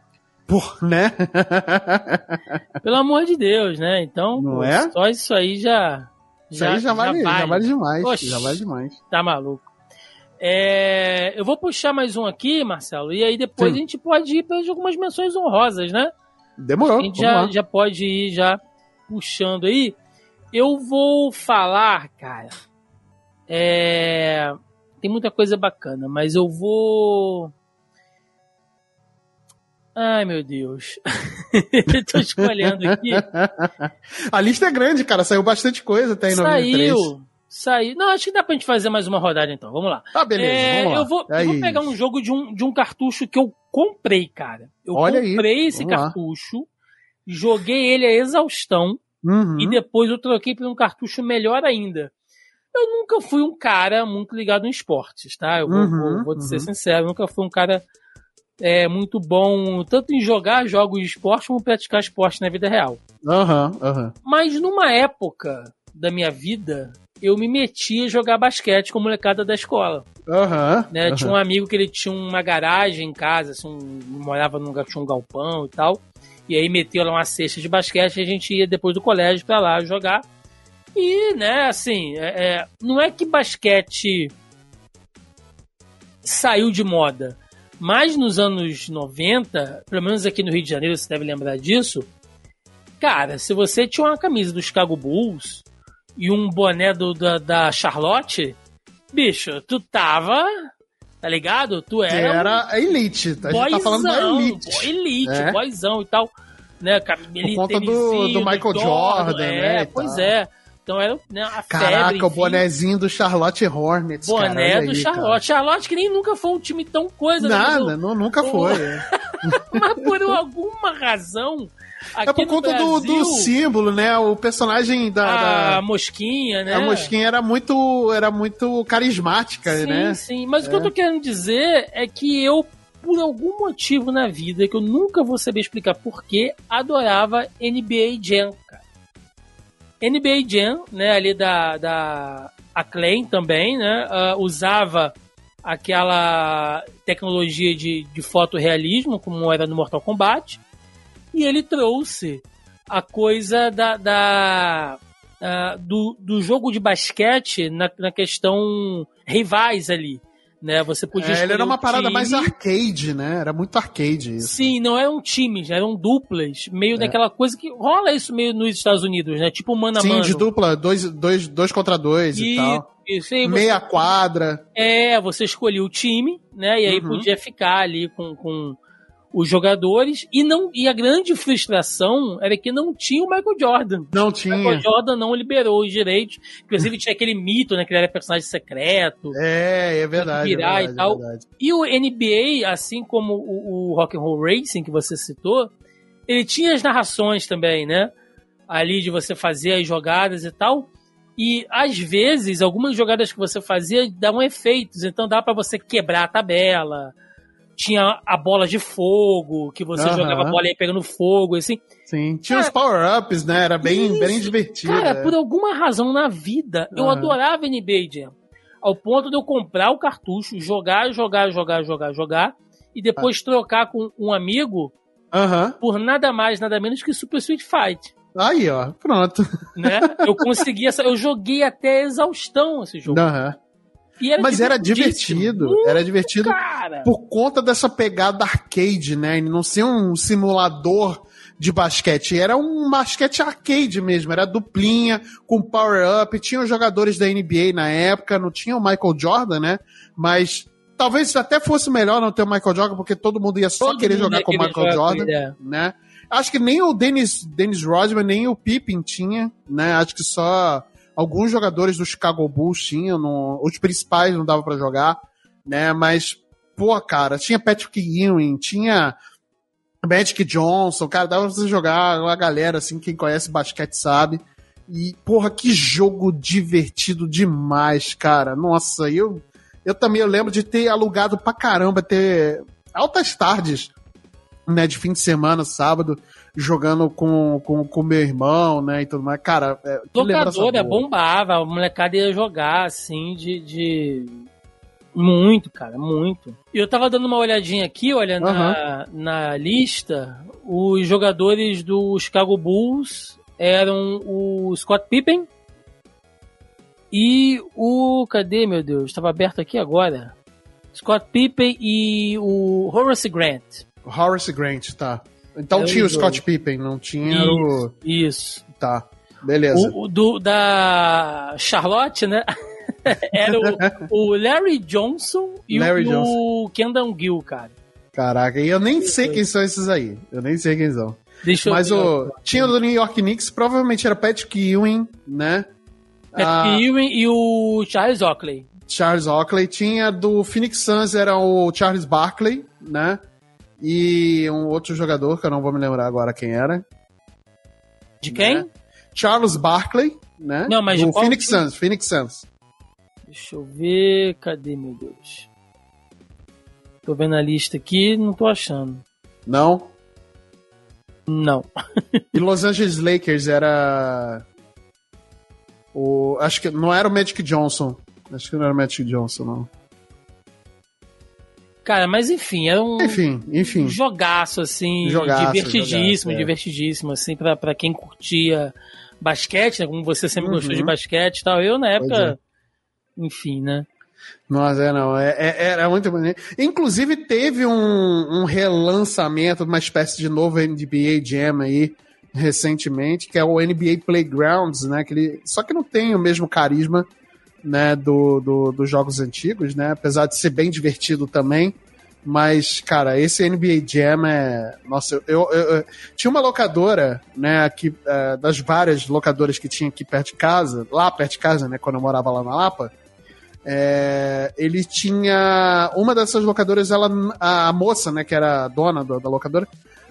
Pô, né? Pelo amor de Deus, né? Então, Não é? só isso aí já. Isso aí já vale, já vale demais. Oxi. Já vale demais. Tá maluco. É, eu vou puxar mais um aqui, Marcelo, e aí depois Sim. a gente pode ir para algumas menções honrosas, né? Demorou. A gente já, lá. já pode ir já puxando aí. Eu vou falar, cara. É, tem muita coisa bacana, mas eu vou. Ai, meu Deus. Tô escolhendo aqui. A lista é grande, cara. Saiu bastante coisa até em 93. Saiu. Saiu. Não, acho que dá pra gente fazer mais uma rodada então. Vamos lá. Tá, beleza. É, vamos lá. eu, vou, eu Aí. vou pegar um jogo de um, de um cartucho que eu comprei, cara. Eu Olha aí, comprei esse vamos lá. cartucho, joguei ele a exaustão Uhum. e depois eu troquei por um cartucho melhor ainda. Eu nunca fui um cara muito ligado em esportes, tá? Eu vou, Uhum, vou- vou te ser uhum. sincero, eu nunca fui um cara é, muito bom tanto em jogar jogos de esporte como praticar esporte na vida real. Aham, aham. Mas numa época da minha vida, eu me meti a jogar basquete com a molecada da escola. Aham. Né? aham. Tinha um amigo que ele tinha uma garagem em casa, assim, um- morava num tinha um galpão e tal. E aí meteu lá uma cesta de basquete e a gente ia depois do colégio pra lá jogar. E, né, assim, é- é, não é que basquete saiu de moda, mas nos anos 90, pelo menos aqui no Rio de Janeiro, você deve lembrar disso. Cara, se você tinha uma camisa do Chicago Bulls e um boné do, da, da Charlotte, bicho, tu tava. Tá ligado? Tu era. um Era a elite. A gente tá falando da boyzão, elite. boy elite, É. boyzão e tal. Né, ele conta do- do Michael Jordan, é, né, Pois tal. é. Então era né, a Caraca, febre, o bonezinho do Charlotte Hornets. cara, Boné do aí, Charlotte. Charlotte que nem nunca foi um time tão coisa. Cara. né, Nada, mas, nu- nunca o- foi. mas por alguma razão. Aqui É por conta do, do Brasil, símbolo, né? O personagem da. A da- mosquinha, né? A mosquinha era muito, era muito carismática, sim, né? Sim, mas o que eu tô querendo dizer é que eu, por algum motivo na vida, que eu nunca vou saber explicar porquê, adorava NBA Jam, cara. NBA Jam, né, ali da, da Acclaim também, né, ah, usava aquela tecnologia de, de fotorrealismo, como era no Mortal Kombat, e ele trouxe a coisa da, da ah, do, do jogo de basquete na, na questão rivais ali. Né? Você podia É, ele era uma o parada time. mais arcade, né? Era muito arcade isso. Sim, não eram times, eram duplas. Meio É. daquela coisa que rola isso meio nos Estados Unidos, né? Tipo mano a Sim, mano. de dupla, dois, dois, dois contra dois e, E- tal. Isso aí, você, Meia quadra. é, você escolhia o time, né? E aí Uhum. podia ficar ali com, com os jogadores. E, não, e a grande frustração era que não tinha o Michael Jordan. Não O tinha. Michael Jordan não liberou os direitos. Inclusive tinha aquele mito, né? Que ele era personagem secreto. É, é verdade. virar é e verdade, tal. é verdade. E o NBA, assim como o, o Rock and Roll Racing que você citou, ele tinha as narrações também, né? Ali de você fazer as jogadas e tal. E às vezes, algumas jogadas que você fazia davam efeitos, então dá pra você quebrar a tabela. Tinha a bola de fogo, que você Aham. jogava a bola e ia pegando fogo, assim. Sim. Tinha Cara, os power-ups, né? Era bem, isso. bem divertido. Cara, é. por alguma razão na vida, eu Aham. adorava NBA Jam. Ao ponto de eu comprar o cartucho, jogar, jogar, jogar, jogar, jogar, e depois trocar com um amigo Aham. por nada mais, nada menos que Super Street Fight. Aí, ó. Pronto. Né? Eu consegui essa. Eu joguei até exaustão esse jogo. Aham. Era Mas era divertido. Muito, Era divertido Cara, por conta dessa pegada arcade, né? E não ser um simulador de basquete. Era um basquete arcade mesmo. Era duplinha, com power-up. Tinha os jogadores da NBA na época. Não tinha o Michael Jordan, né? Mas talvez até fosse melhor não ter o Michael Jordan, porque todo mundo ia só Todo querer jogar com o Michael Jordan, é. né? Acho que nem o Dennis, Dennis Rodman, nem o Pippen tinha, né? Acho que só alguns jogadores do Chicago Bulls tinham, os principais não dava pra jogar, né? Mas, pô, cara, tinha Patrick Ewing, tinha Magic Johnson, cara, dava pra você jogar uma galera, assim, quem conhece basquete sabe. E, porra, que jogo divertido demais, cara. Nossa, eu, eu também eu lembro de ter alugado pra caramba, ter altas tardes, né, de fim de semana, sábado, jogando com, com, com meu irmão, né, e tudo mais. Cara, é, Locadora bombava, a molecada ia jogar, assim, de. de... Muito, cara, muito. E eu tava dando uma olhadinha aqui, olha, na, na lista, os jogadores do Chicago Bulls eram o Scott Pippen e o. Cadê, meu Deus? Tava aberto aqui agora. Scott Pippen e o Horace Grant. Horace Grant, tá. Então É tinha o Scott. Pippen, não tinha o... Isso. Tá, beleza. O, o do, da Charlotte, né? Era o, o Larry Johnson e Larry o Kendall Gill, cara. Caraca, e eu nem sei quem são esses aí. Eu nem sei quem são. Deixa Mas o. Tinha o do New York Knicks, provavelmente era Patrick Ewing, né? Pat Ah, Ewing e o Charles Oakley. Charles Oakley. Tinha do Phoenix Suns, era o Charles Barkley, né? E um outro jogador, que eu não vou me lembrar agora quem era. De quem? Né? Charles Barkley, né? Não, mas qual Phoenix time? Suns, Phoenix Suns. Deixa eu ver. Cadê, meu Deus? Tô vendo a lista aqui, não tô achando. Não? Não. E Los Angeles Lakers era. O. Acho que não era o Magic Johnson. Acho que não era o Magic Johnson, não. Cara, mas enfim, era um Enfim, enfim. jogaço, assim, Jogaço, divertidíssimo, jogaço, é. divertidíssimo, assim, pra, pra quem curtia basquete, né, como você sempre gostou Uhum. de basquete e tal. Eu, na época, enfim, né? Nossa, é não. É, é- era muito maneiro. Inclusive, teve um, um relançamento, uma espécie de novo NBA Jam aí, recentemente, que é o NBA Playgrounds, né? Que ele, só que não tem o mesmo carisma né, do, do- dos jogos antigos, né? Apesar de ser bem divertido também. Mas, cara, esse NBA Jam é. Nossa, eu, eu- eu- tinha uma locadora, né, aqui, eh, das várias locadoras que tinha aqui perto de casa, lá perto de casa, né, quando eu morava lá na Lapa. É, ele tinha. Uma dessas locadoras, ela, a moça, né, que era a dona do- da locadora,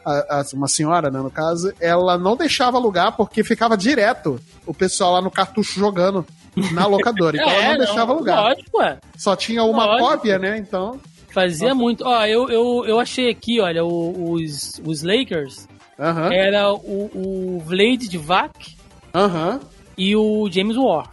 a- a- uma senhora, né, no caso, ela não deixava alugar porque ficava direto o pessoal lá no cartucho jogando na locadora. Então ela não deixava alugar. É, Lógico, ué. Só tinha uma Lógico. cópia, né? Então. Fazia muito. Ó, eu, eu, eu achei aqui, olha, os, os Lakers Aham. era o, o Vlade Divac e o James War.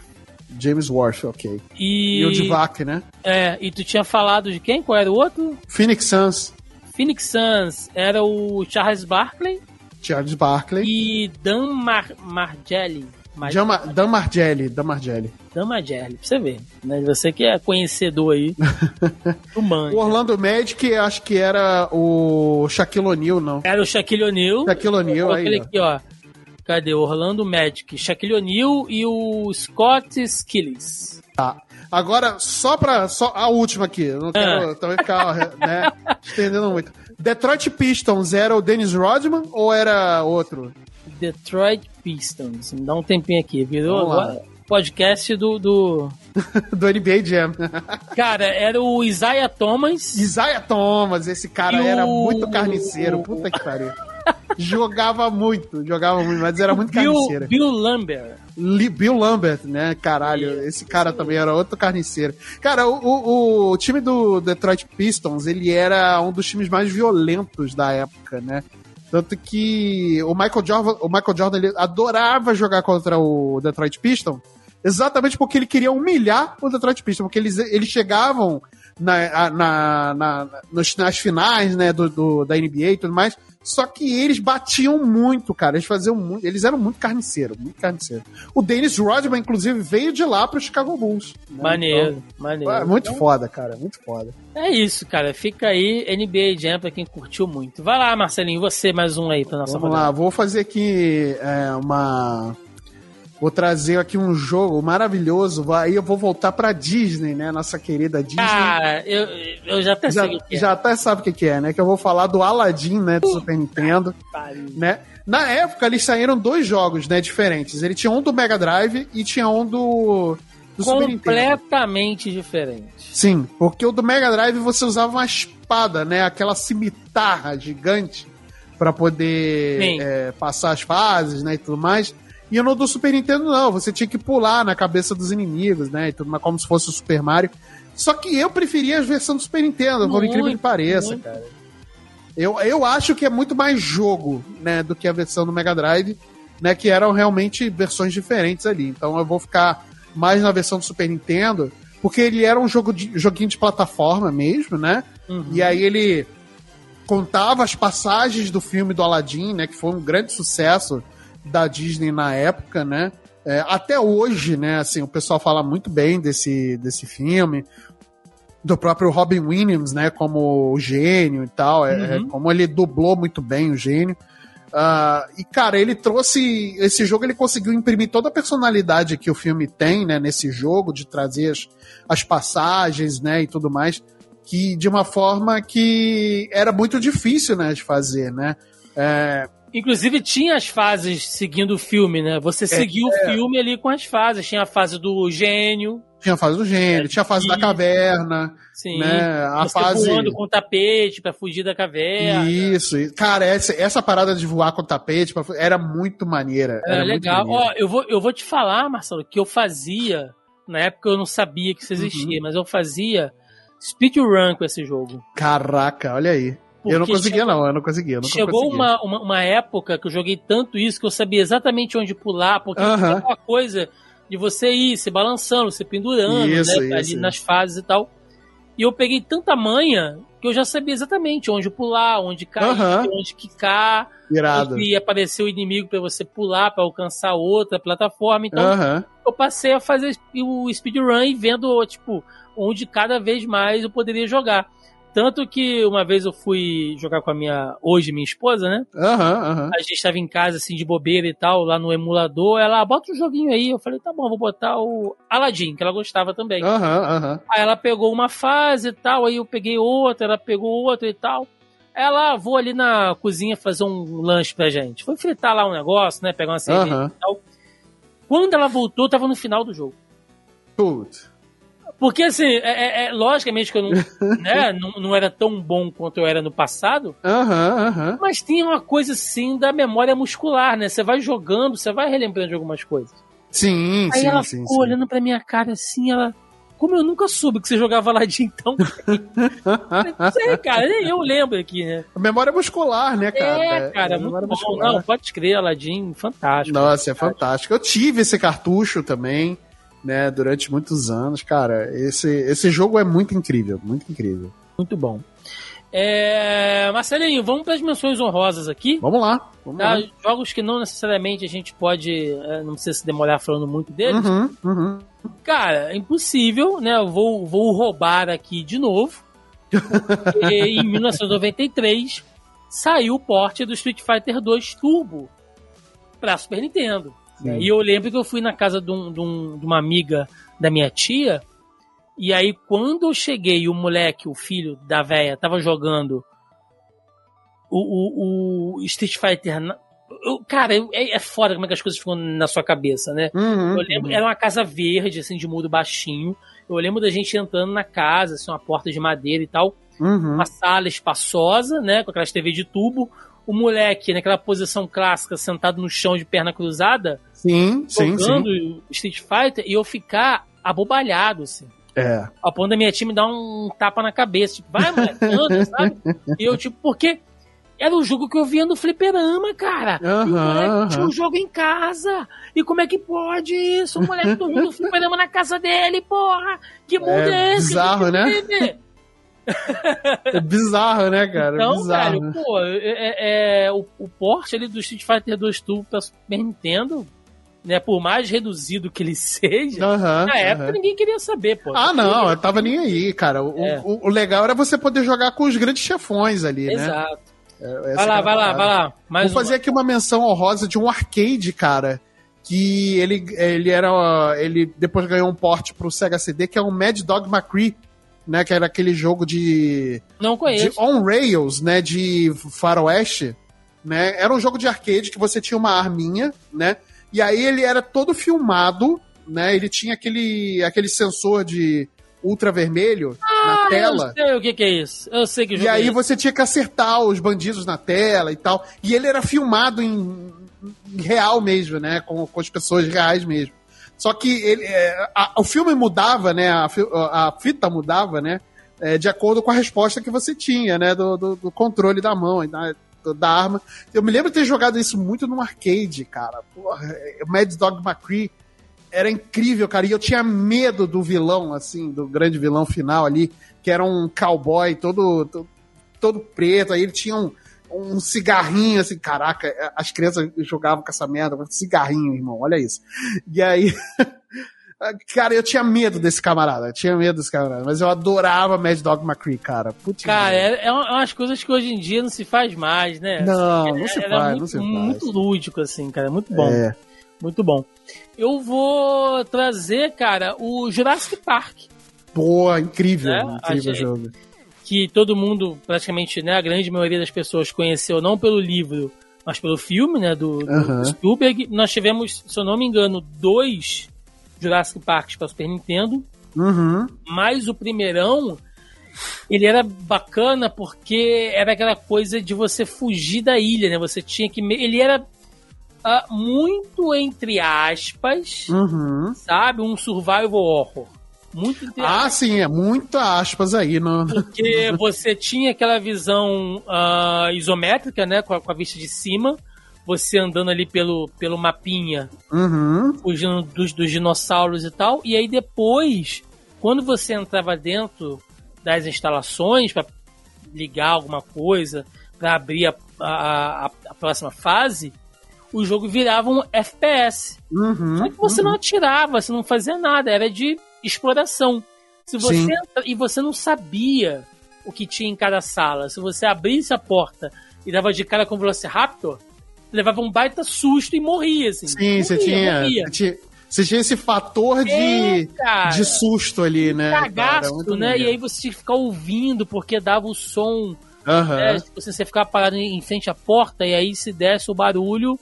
James Worth, ok. E, E o Divac, né? É, e tu tinha falado de quem? Qual era o outro? Phoenix Suns, Phoenix Suns era o Charles Barkley Charles Barkley. e Dan Mar Margelli. Mar Jama- Dan Margelli, Dan Margelli. Dan Margelli, pra você ver. Né? Você que é conhecedor aí do O manga. Orlando Magic, acho que era o Shaquille O'Neal, não. Era o Shaquille O'Neal. Shaquille O'Neal aí, aqui, ó. Cadê? Orlando Magic, Shaquille O'Neal e o Scott Skillis. Tá. Agora, só pra. Só a última aqui. Não quero Ah. também ficar né, estendendo muito. Detroit Pistons era o Dennis Rodman ou era outro? Detroit Pistons. Me dá um tempinho aqui. Virou agora podcast do, do... Do NBA Jam. Cara, era o Isaiah Thomas. Isaiah Thomas, esse cara E era o- muito carniceiro. Puta que pariu. jogava muito, jogava muito, mas era muito Bill, carniceiro. Bill Lambert. Li- Bill Lambert, né? Caralho, esse cara também era outro carniceiro. Cara, o, o, o time do Detroit Pistons, ele era um dos times mais violentos da época, né? Tanto que o Michael Jordan, o Michael Jordan ele adorava jogar contra o Detroit Pistons, exatamente porque ele queria humilhar o Detroit Pistons, porque eles, eles chegavam na, na, na- nos- nas finais, né, do, do- da NBA e tudo mais, só que eles batiam muito, cara, eles faziam muito, eles eram muito carniceiros, muito carniceiros. O Dennis Rodman, inclusive, veio de lá pro Chicago Bulls. né? Maneiro, maneiro. Então, é muito Então, foda, cara, muito foda. É isso, cara. Fica aí NBA Jam pra quem curtiu muito. Vai lá, Marcelinho, você mais um aí pra nossa Vamos rodada. lá, vou fazer aqui é, uma. Vou trazer aqui um jogo maravilhoso. Aí eu vou voltar pra Disney, né? Nossa querida Disney. Cara, eu, eu já até já, sei o que é. Já até sabe o que, é, né? Que eu vou falar do Aladdin, né? Do Super Nintendo. Né? Na época, eles saíram dois jogos, né? Diferentes. Ele tinha um do Mega Drive e tinha um do. do Super Nintendo. Completamente diferente. Sim, porque o do Mega Drive você usava uma espada, né? Aquela cimitarra gigante para poder é, passar as fases, né? E tudo mais. E no do Super Nintendo, não. Você tinha que pular na cabeça dos inimigos, né? E tudo como se fosse o Super Mario. Só que eu preferia a versão do Super Nintendo, por incrível que pareça, muito. cara. Eu, eu acho que é muito mais jogo, né, do que a versão do Mega Drive, né, que eram realmente versões diferentes ali. Então eu vou ficar mais na versão do Super Nintendo, porque ele era um jogo de, joguinho de plataforma mesmo, né? Uhum. E aí ele contava as passagens do filme do Aladdin, né, que foi um grande sucesso da Disney na época, né? É, até hoje, né, assim, o pessoal fala muito bem desse, desse filme, do próprio Robin Williams, né, como o gênio e tal, é, é uhum. é, como ele dublou muito bem o gênio. Uh, e, cara, ele trouxe. Esse jogo ele conseguiu imprimir toda a personalidade que o filme tem, né, nesse jogo, de trazer as, as passagens, né, e tudo mais, que de uma forma que era muito difícil, né, de fazer, né. É, Inclusive tinha as fases seguindo o filme, né? Você é, seguiu é. o filme ali com as fases. Tinha a fase do gênio. Tinha a fase do gênio, é, tinha a fase da caverna. Sim. Né? A você fase. voando com tapete para fugir da caverna. Isso. Cara, essa, essa parada de voar com tapete pra... era muito maneira. Era, era legal. Ó, eu vou, eu vou te falar, Marcelo, que eu fazia. Na época eu não sabia que isso existia, uhum. mas eu fazia speedrun com esse jogo. Caraca, olha aí. Eu não conseguia, chegou, não, eu não conseguia. Eu chegou conseguia. Uma, uma, uma, época que eu joguei tanto isso que eu sabia exatamente onde pular, porque uh -huh. tinha aquela coisa de você ir se balançando, se pendurando, isso, né? Isso. Ali nas fases e tal. E eu peguei tanta manha que eu já sabia exatamente onde pular, onde cair, uh -huh. onde quicar, Irado. onde aparecer o inimigo para você pular para alcançar outra plataforma. Então, uh -huh. eu passei a fazer o speedrun e vendo, tipo, onde cada vez mais eu poderia jogar. Tanto que uma vez eu fui jogar com a minha, hoje minha esposa, né? Aham, uhum, uhum. A gente tava em casa, assim, de bobeira e tal, lá no emulador. Ela, ah, bota um joguinho aí. Eu falei, tá bom, vou botar o Aladdin, que ela gostava também. Aham, uhum, aham. Aí ela pegou uma fase e tal, aí eu peguei outra, ela pegou outra e tal. Ela, ah, vou ali na cozinha fazer um lanche pra gente. Foi fritar lá um negócio, né? Pegar uma cerveja e tal. Quando ela voltou, tava no final do jogo. Putz. Porque, assim, é, é, é, logicamente que eu não, né, não, não, era tão bom quanto eu era no passado. Uhum, uhum. Mas tinha uma coisa, assim, da memória muscular, né? Você vai jogando, você vai relembrando de algumas coisas. Sim, Aí sim, ela sim, ficou sim. olhando pra minha cara assim, ela. Como eu nunca soube que você jogava Aladdin, então. não sei, cara, nem eu lembro aqui, né? Memória muscular, né, cara? É, cara, é, muito bom. Não, pode crer, Aladdin, fantástico. Nossa, é fantástico. Eu tive esse cartucho também né, durante muitos anos. Cara, esse, esse jogo é muito incrível, muito incrível. Muito bom. É... Marcelinho, vamos para as menções honrosas aqui. Vamos lá. Vamos tá? lá. Jogos que não necessariamente a gente pode. É, não precisa se demorar falando muito deles. Uhum, uhum. Cara, é impossível, né? Eu vou, vou roubar aqui de novo. Em 1993 saiu o porte do Street Fighter 2 Turbo para Super Nintendo. Né? E eu lembro que eu fui na casa de, um, de, um, de uma amiga da minha tia, e aí quando eu cheguei, o moleque, o filho da véia, tava jogando o, o, o Street Fighter. Eu, cara, é, é foda como é que as coisas ficam na sua cabeça, né? Uhum, eu lembro, uhum. era uma casa verde, assim, de muro baixinho. Eu lembro da gente entrando na casa, assim, uma porta de madeira e tal. Uhum. Uma sala espaçosa, né? Com aquelas TV de tubo. O moleque naquela posição clássica, sentado no chão de perna cruzada. Sim, sim, jogando sim. Street Fighter e eu ficar abobalhado, assim. É. Ao ponto da minha time dar um tapa na cabeça. Tipo, vai, moleque, anda, sabe? E eu, tipo, porque era o jogo que eu via no fliperama, cara. Uhum, e o moleque uhum. tinha um jogo em casa. E como é que pode isso? O moleque dormindo no fliperama na casa dele, porra! Que mundo é, é esse? Bizarro, né? É bizarro, né, cara? Então, bizarro. velho, pô, é, é, é, o, o porte ali do Street Fighter 2 Turbo pra Super Nintendo, né, por mais reduzido que ele seja, uhum, na época ninguém queria saber, pô. Ah, não, eu tava nem aí, cara. O, É. o, o legal era você poder jogar com os grandes chefões ali, né? Exato. É, Vai lá, vai lá, vai lá. Mais Vou fazer aqui uma menção honrosa de um arcade, cara, que ele, ele era. Ele depois ganhou um porte pro Sega CD, que é o Mad Dog McCree, né? Que era aquele jogo de. Não conheço. De on rails, né? De faroeste, né? Era um jogo de arcade que você tinha uma arminha, né? E aí ele era todo filmado, né? Ele tinha aquele, aquele sensor de ultravermelho ah, na tela. Eu sei o que, que é isso. Eu sei que E aí é você tinha que acertar os bandidos na tela e tal. E ele era filmado em, em real mesmo, né? Com, com as pessoas reais mesmo. Só que ele, é, a, o filme mudava, né? A, a fita mudava, né? É, de acordo com a resposta que você tinha, né? Do, do, do controle da mão, da, da, arma. Eu me lembro de ter jogado isso muito no arcade, cara. Porra, é, Mad Dog McCree era incrível, cara. E eu tinha medo do vilão, assim, do grande vilão final ali, que era um cowboy todo, todo, todo preto. Aí ele tinha um, um cigarrinho, assim, caraca, as crianças jogavam com essa merda, cigarrinho, irmão, olha isso. E aí. Cara, eu tinha medo desse camarada, eu tinha medo desse camarada, mas eu adorava Mad Dog McCree, cara. Putz cara, é, é, umas coisas que hoje em dia não se faz mais, né? Não, não se faz, muito, não se faz. Muito lúdico, assim, cara, é muito bom. É. Muito bom. Eu vou trazer, cara, o Jurassic Park. Boa, incrível, né? incrível jogo. Que todo mundo, praticamente, né, a grande maioria das pessoas conheceu não pelo livro, mas pelo filme, né, do, do Spielberg. Nós tivemos, se eu não me engano, dois Jurassic Parks para Super Nintendo. Uhum. Mas o primeirão, ele era bacana porque era aquela coisa de você fugir da ilha, né? Você tinha que. Ele era uh, muito entre aspas, uhum. sabe? Um survival horror. Muito entre Ah, sim, é muito aspas aí. No... Porque você tinha aquela visão uh, isométrica, né? Com a, com a, vista de cima. Você andando ali pelo, pelo mapinha, uhum. fugindo dos, dos dinossauros e tal. E aí depois, quando você entrava dentro das instalações para ligar alguma coisa, para abrir a, a, a, próxima fase, o jogo virava um FPS. Uhum, Só que você uhum. não atirava, você não fazia nada, era de exploração. Se você entra, e você não sabia o que tinha em cada sala. Se você abrisse a porta e dava de cara com o Velociraptor, levava um baita susto e morria, assim. Sim, morria, você tinha. Morria. Você tinha... Você tinha esse fator de, é, de susto ali, né? Cagaço, cara, né? E aí você tinha que ficar ouvindo, porque dava o som. Uhum. Né? Você, você ficava parado em frente à porta, e aí se desse o barulho,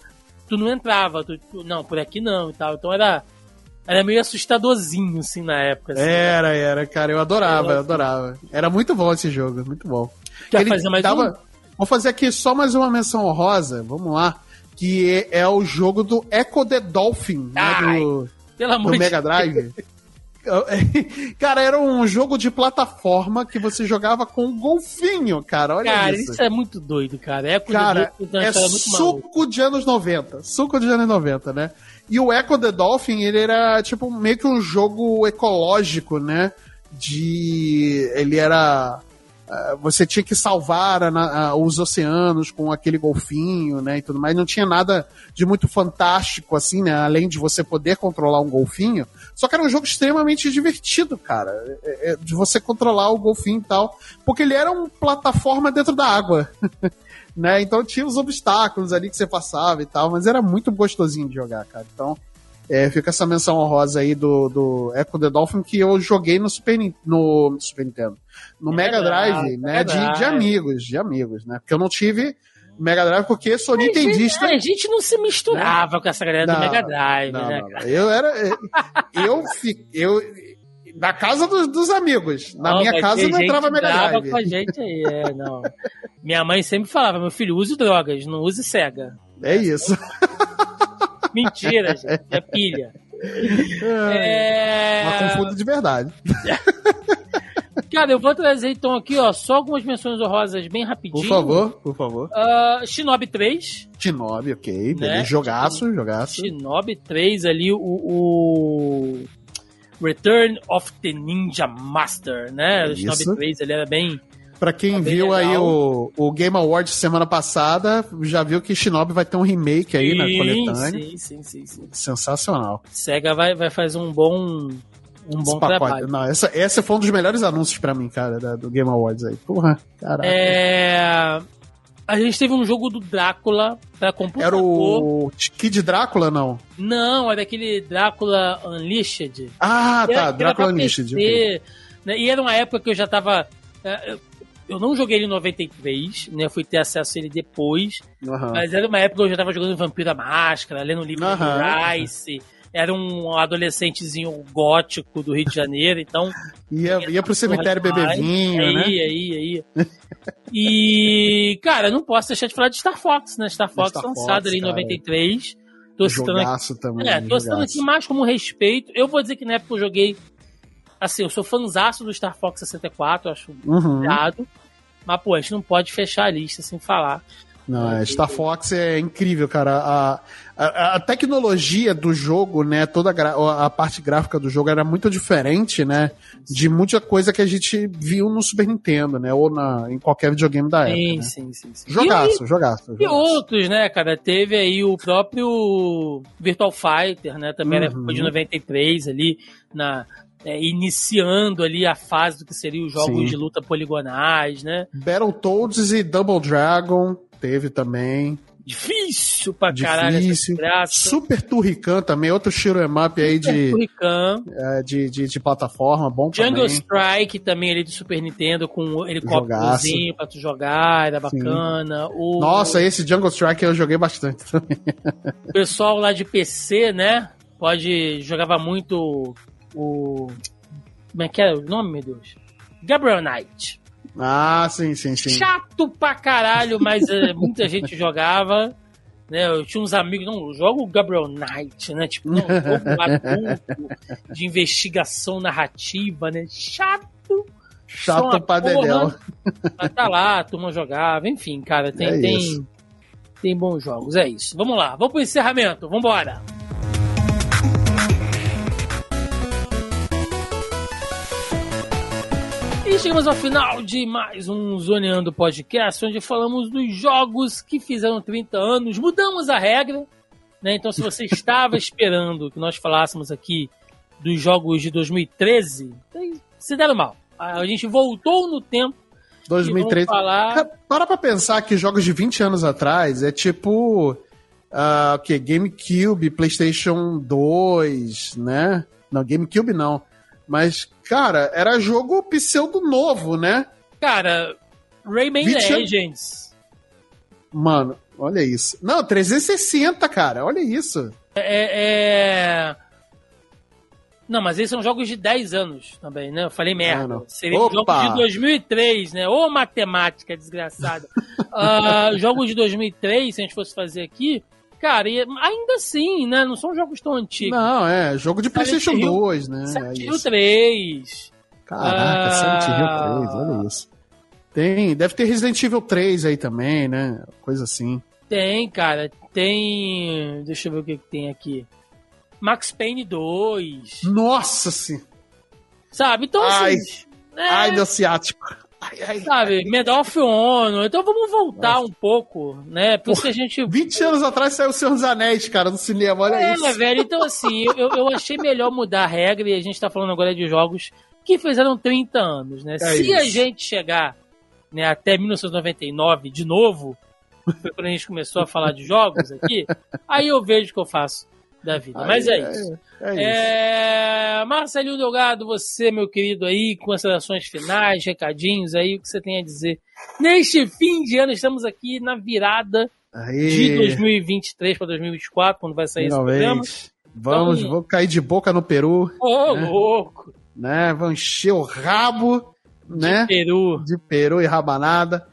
tu não entrava, tu, não, por aqui não e tal. Então era, era meio assustadorzinho, assim, na época. Assim, era, né? era, cara, eu adorava, eu adorava. Era muito bom esse jogo, muito bom. Quer Ele fazer mais tava... um? Vou fazer aqui só mais uma menção honrosa, vamos lá, que é, é o jogo do Echo the Dolphin, né, do, pelo amor do Mega Drive. Cara, era um jogo de plataforma que você jogava com um golfinho, cara. Olha cara, isso. isso é muito doido, cara. É cara, é suco de anos 90. Suco de anos 90, né? E o Echo the Dolphin, ele era tipo meio que um jogo ecológico, né? De. Ele era você tinha que salvar a, a, os oceanos com aquele golfinho, né, e tudo mais. Não tinha nada de muito fantástico, assim, né, além de você poder controlar um golfinho. Só que era um jogo extremamente divertido, cara, é, é, de você controlar o golfinho e tal, porque ele era uma plataforma dentro da água. né, então tinha os obstáculos ali que você passava e tal, mas era muito gostosinho de jogar, cara. Então, é, fica essa menção honrosa aí do, do Echo the Dolphin que eu joguei no Super, no Super Nintendo. No Mega, Mega Drive, Drive, né? De, de amigos, de amigos, né? Porque eu não tive Mega Drive porque sou Mas nintendista. A gente não se misturava com essa galera não, do Mega Drive, não, né? Eu era. Eu, eu, eu na casa dos, dos amigos. Na minha casa não entrava Mega Drive. com a gente aí, é, não. Minha mãe sempre falava: meu filho, use drogas, não use cega. É isso. Mentira, gente. É pilha. É... Mas confundo de verdade. Cara, eu vou trazer então aqui, ó, só algumas menções honrosas bem rapidinho. Por favor, por favor. Uh, Shinobi 3. Shinobi, ok. Né? Jogaço, jogaço. Shinobi 3 ali, o, o, Return of the Ninja Master, né? O Shinobi 3 ele era bem Pra quem tá viu legal. aí o, o Game Awards semana passada, já viu que Shinobi vai ter um remake aí sim, na coletânea. Sim, sim, sim, sim. Sensacional. Sega vai, vai fazer um bom um bom trabalho. Não, essa, essa foi um dos melhores anúncios para mim, cara, da, do Game Awards aí. Porra, caralho. É... A gente teve um jogo do Drácula pra computador. Era o Kid Drácula, não? Não, era aquele Drácula Unleashed. Ah, Era- tá, Drácula Unleashed. PC, né? E era uma época que eu já tava. é, eu- Eu não joguei ele em 93, né? Fui ter acesso a ele depois. Aham. Mas era uma época que eu já tava jogando Vampiro à Máscara, lendo o livro Aham. do Rice. Era um adolescentezinho gótico do Rio de Janeiro, então. Ia, ia pro cemitério beber vinho, aí, né? aí, aí. E, cara, não posso deixar de falar de Star Fox, né? Star Fox Star lançado Fox, ali em cara. 93. Tô citando aqui também. é, tô citando aqui mais como respeito. Eu vou dizer que na época eu joguei. Assim, eu sou fãzaço do Star Fox 64, eu acho Uhum. Mas, pô, a gente não pode fechar a lista sem falar. Não, é, Star Fox é incrível, cara. A, a, a tecnologia do jogo, né? Toda a, a parte gráfica do jogo era muito diferente, né? De muita coisa que a gente viu no Super Nintendo, né? Ou na, em qualquer videogame da época. Sim, né? sim, sim, sim. Jogaço, jogaço. E, e jogaço. outros, né, cara? Teve aí o próprio Virtual Fighter, né? Também era Uhum. época de 93 ali, na, é, iniciando ali a fase do que seriam os jogos Sim. de luta poligonais, né? Battletoads e Double Dragon teve também. Difícil pra caralho essa Difícil. desgraça. Super Turrican também, outro Shiro Up aí de, Turrican. é, de, de, de plataforma, bom Jungle também. Strike também ali do Super Nintendo com um helicópterozinho pra tu jogar, era bacana. O Nossa, esse Jungle Strike eu joguei bastante também. o pessoal lá de PC, né? Pode. jogava muito o. Como é que era o nome, meu Deus? Gabriel Knight. Ah, sim, sim, sim. Chato pra caralho, mas eh, muita gente jogava. Né, eu tinha uns amigos, não, joga o Gabriel Knight, né? Tipo, não, jogo adulto de investigação narrativa, né? Chato. Chato pra dedéu. porra. Mas tá lá, a turma jogava, enfim, cara, tem, É tem, tem bons jogos, é isso. Vamos lá, vamos pro encerramento, vambora. E chegamos ao final de mais um Zoneando Podcast, onde falamos dos jogos que fizeram 30 anos. Mudamos a regra, né? Então, se você estava esperando que nós falássemos aqui dos jogos de 2013, aí se deram mal. A gente voltou no tempo 2003. e vamos falar... Para pra pensar que jogos de 20 anos atrás é tipo. ah, o que? GameCube, PlayStation 2, né? Não, GameCube não. Mas, cara, era jogo pseudo novo, né? Cara, Rayman 20 anos- Legends. Mano, olha isso. Não, 360, cara, olha isso. É, é- Não, mas esses são jogos de 10 anos também, né? Eu falei merda. Ah, Opa! jogos de 2003, né? Ô matemática desgraçada. Ah, jogos de 2003, se a gente fosse fazer aqui, cara, e ainda assim, né? Não são jogos tão antigos. Não, é, jogo de Silent PlayStation Hill- 2, né? É Silent Hill isso. 3. Caraca, Ah. Silent Hill 3, olha isso. Tem, deve ter Resident Evil 3 aí também, né? Coisa assim. Tem, cara. Tem. Deixa eu ver o que, que tem aqui. Max Payne 2. Nossa senhora. Sabe? Então, Ai. assim. é, Ai, meu ciático. Ai, ai. Sabe, Medal of Honor. Então vamos voltar um pouco, né? Porque a gente. 20 anos atrás saiu o Senhor dos Anéis, cara, no cinema, olha É, isso. velho. Então, assim, eu, eu achei melhor mudar a regra e a gente tá falando agora de jogos que fizeram 30 anos, né? É Se a isso. gente chegar né, até 1999 de novo, quando a gente começou a falar de jogos aqui, aí eu vejo o que eu faço da vida. Mas é isso. É, isso. É, Marcelinho Delgado, você, meu querido, aí, considerações finais, recadinhos aí, o que você tem a dizer? Neste fim de ano, estamos aqui na virada Aí, de 2023 para 2024, quando vai sair esse programa. finalmente. Vamos, Então- vamos cair de boca no Peru, Ô, né? louco! né? Vamos encher o rabo, né? Peru. De peru e rabanada.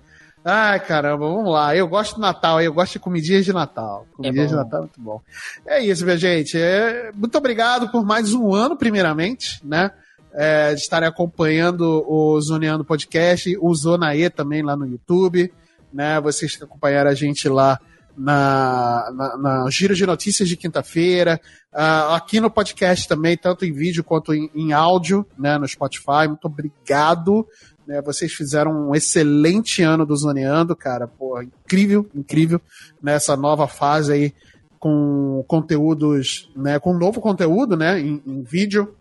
Ai, caramba, vamos lá. Eu gosto do Natal, eu gosto de comidinhas de Natal. Comidinhas bom. de Natal é muito bom. É isso, minha gente. É, muito obrigado por mais um ano, primeiramente, né? É, de estarem acompanhando o Zoneando Podcast, o Zona E também lá no YouTube, né? Vocês que acompanharam a gente lá na, na, na Giro de Notícias de quinta-feira, ah, aqui no podcast também, tanto em vídeo quanto em, em áudio, né? No Spotify. Muito obrigado. Né? Vocês fizeram um excelente ano do Zoneando, cara. Pô, incrível, incrível. Nessa nova fase aí com conteúdos, né? Com novo conteúdo, né? Em, em vídeo,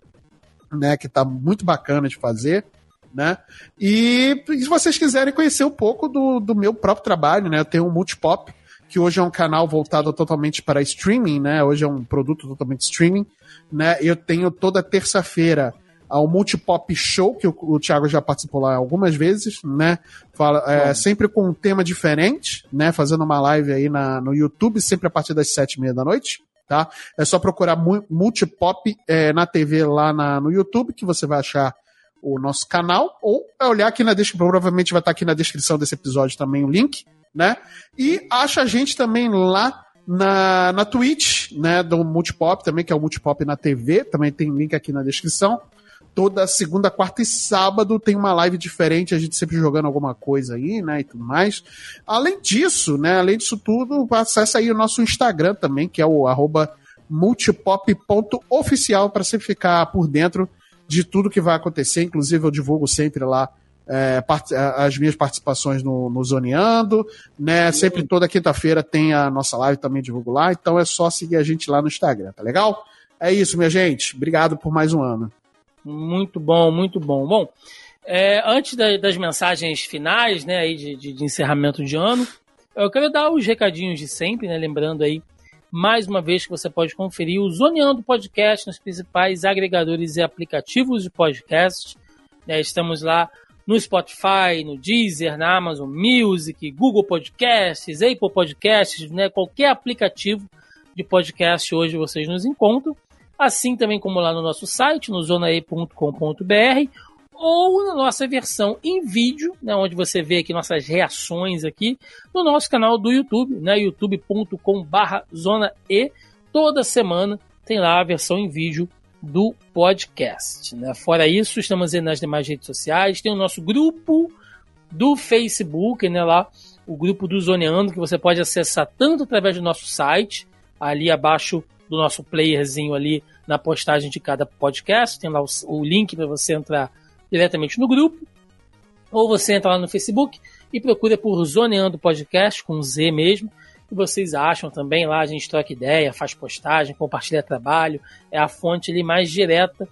né? Que tá muito bacana de fazer. né? E, se vocês quiserem conhecer um pouco do, do meu próprio trabalho, né? Eu tenho um Multipop, que hoje é um canal voltado totalmente para streaming, né? Hoje é um produto totalmente streaming, né? Eu tenho toda terça-feira ao Multipop Show, que o, o Thiago já participou lá algumas vezes, né? Fala, é, sempre com um tema diferente, né? Fazendo uma live aí na, no YouTube, sempre a partir das sete e meia da noite, tá? É só procurar Multipop é, na TV lá na, no YouTube, que você vai achar o nosso canal, ou é olhar aqui na descrição, provavelmente vai estar aqui na descrição desse episódio também o link, né? E acha a gente também lá na, na Twitch, né, do Multipop também, que é o Multipop na TV, também tem link aqui na descrição. Toda segunda, quarta e sábado tem uma live diferente, a gente sempre jogando alguma coisa aí, né, e tudo mais. Além disso, né, além disso tudo, acessa aí o nosso Instagram também, que é o arroba multipop.oficial para você ficar por dentro de tudo que vai acontecer. Inclusive, eu divulgo sempre lá é, as minhas participações no, no Zoneando, né? Sempre toda quinta-feira tem a nossa live também divulgo lá, então é só seguir a gente lá no Instagram, tá legal? É isso, minha gente. Obrigado por mais um ano. Muito bom, muito bom. Bom, é, antes da, das mensagens finais, né, aí de, de, de, encerramento de ano, eu quero dar os recadinhos de sempre, né, lembrando aí mais uma vez que você pode conferir o Zoneando Podcast nos principais agregadores e aplicativos de podcast. Né, estamos lá no Spotify, no Deezer, na Amazon Music, Google Podcasts, Apple Podcasts, né, qualquer aplicativo de podcast hoje vocês nos encontram assim também como lá no nosso site, no zonae.com.br, ou na nossa versão em vídeo, né, onde você vê aqui nossas reações aqui, no nosso canal do YouTube, né, youtube.com.br zona E. Toda semana tem lá a versão em vídeo do podcast. Né? Fora isso, estamos nas demais redes sociais, tem o nosso grupo do Facebook, né, lá, o grupo do Zoneando, que você pode acessar tanto através do nosso site, ali abaixo do nosso playerzinho ali na postagem de cada podcast. Tem lá o, o link para você entrar diretamente no grupo. Ou você entra lá no Facebook e procura por Zoneando Podcast, com Z mesmo. E vocês acham também lá, a gente troca ideia, faz postagem, compartilha trabalho. É a fonte ali mais direta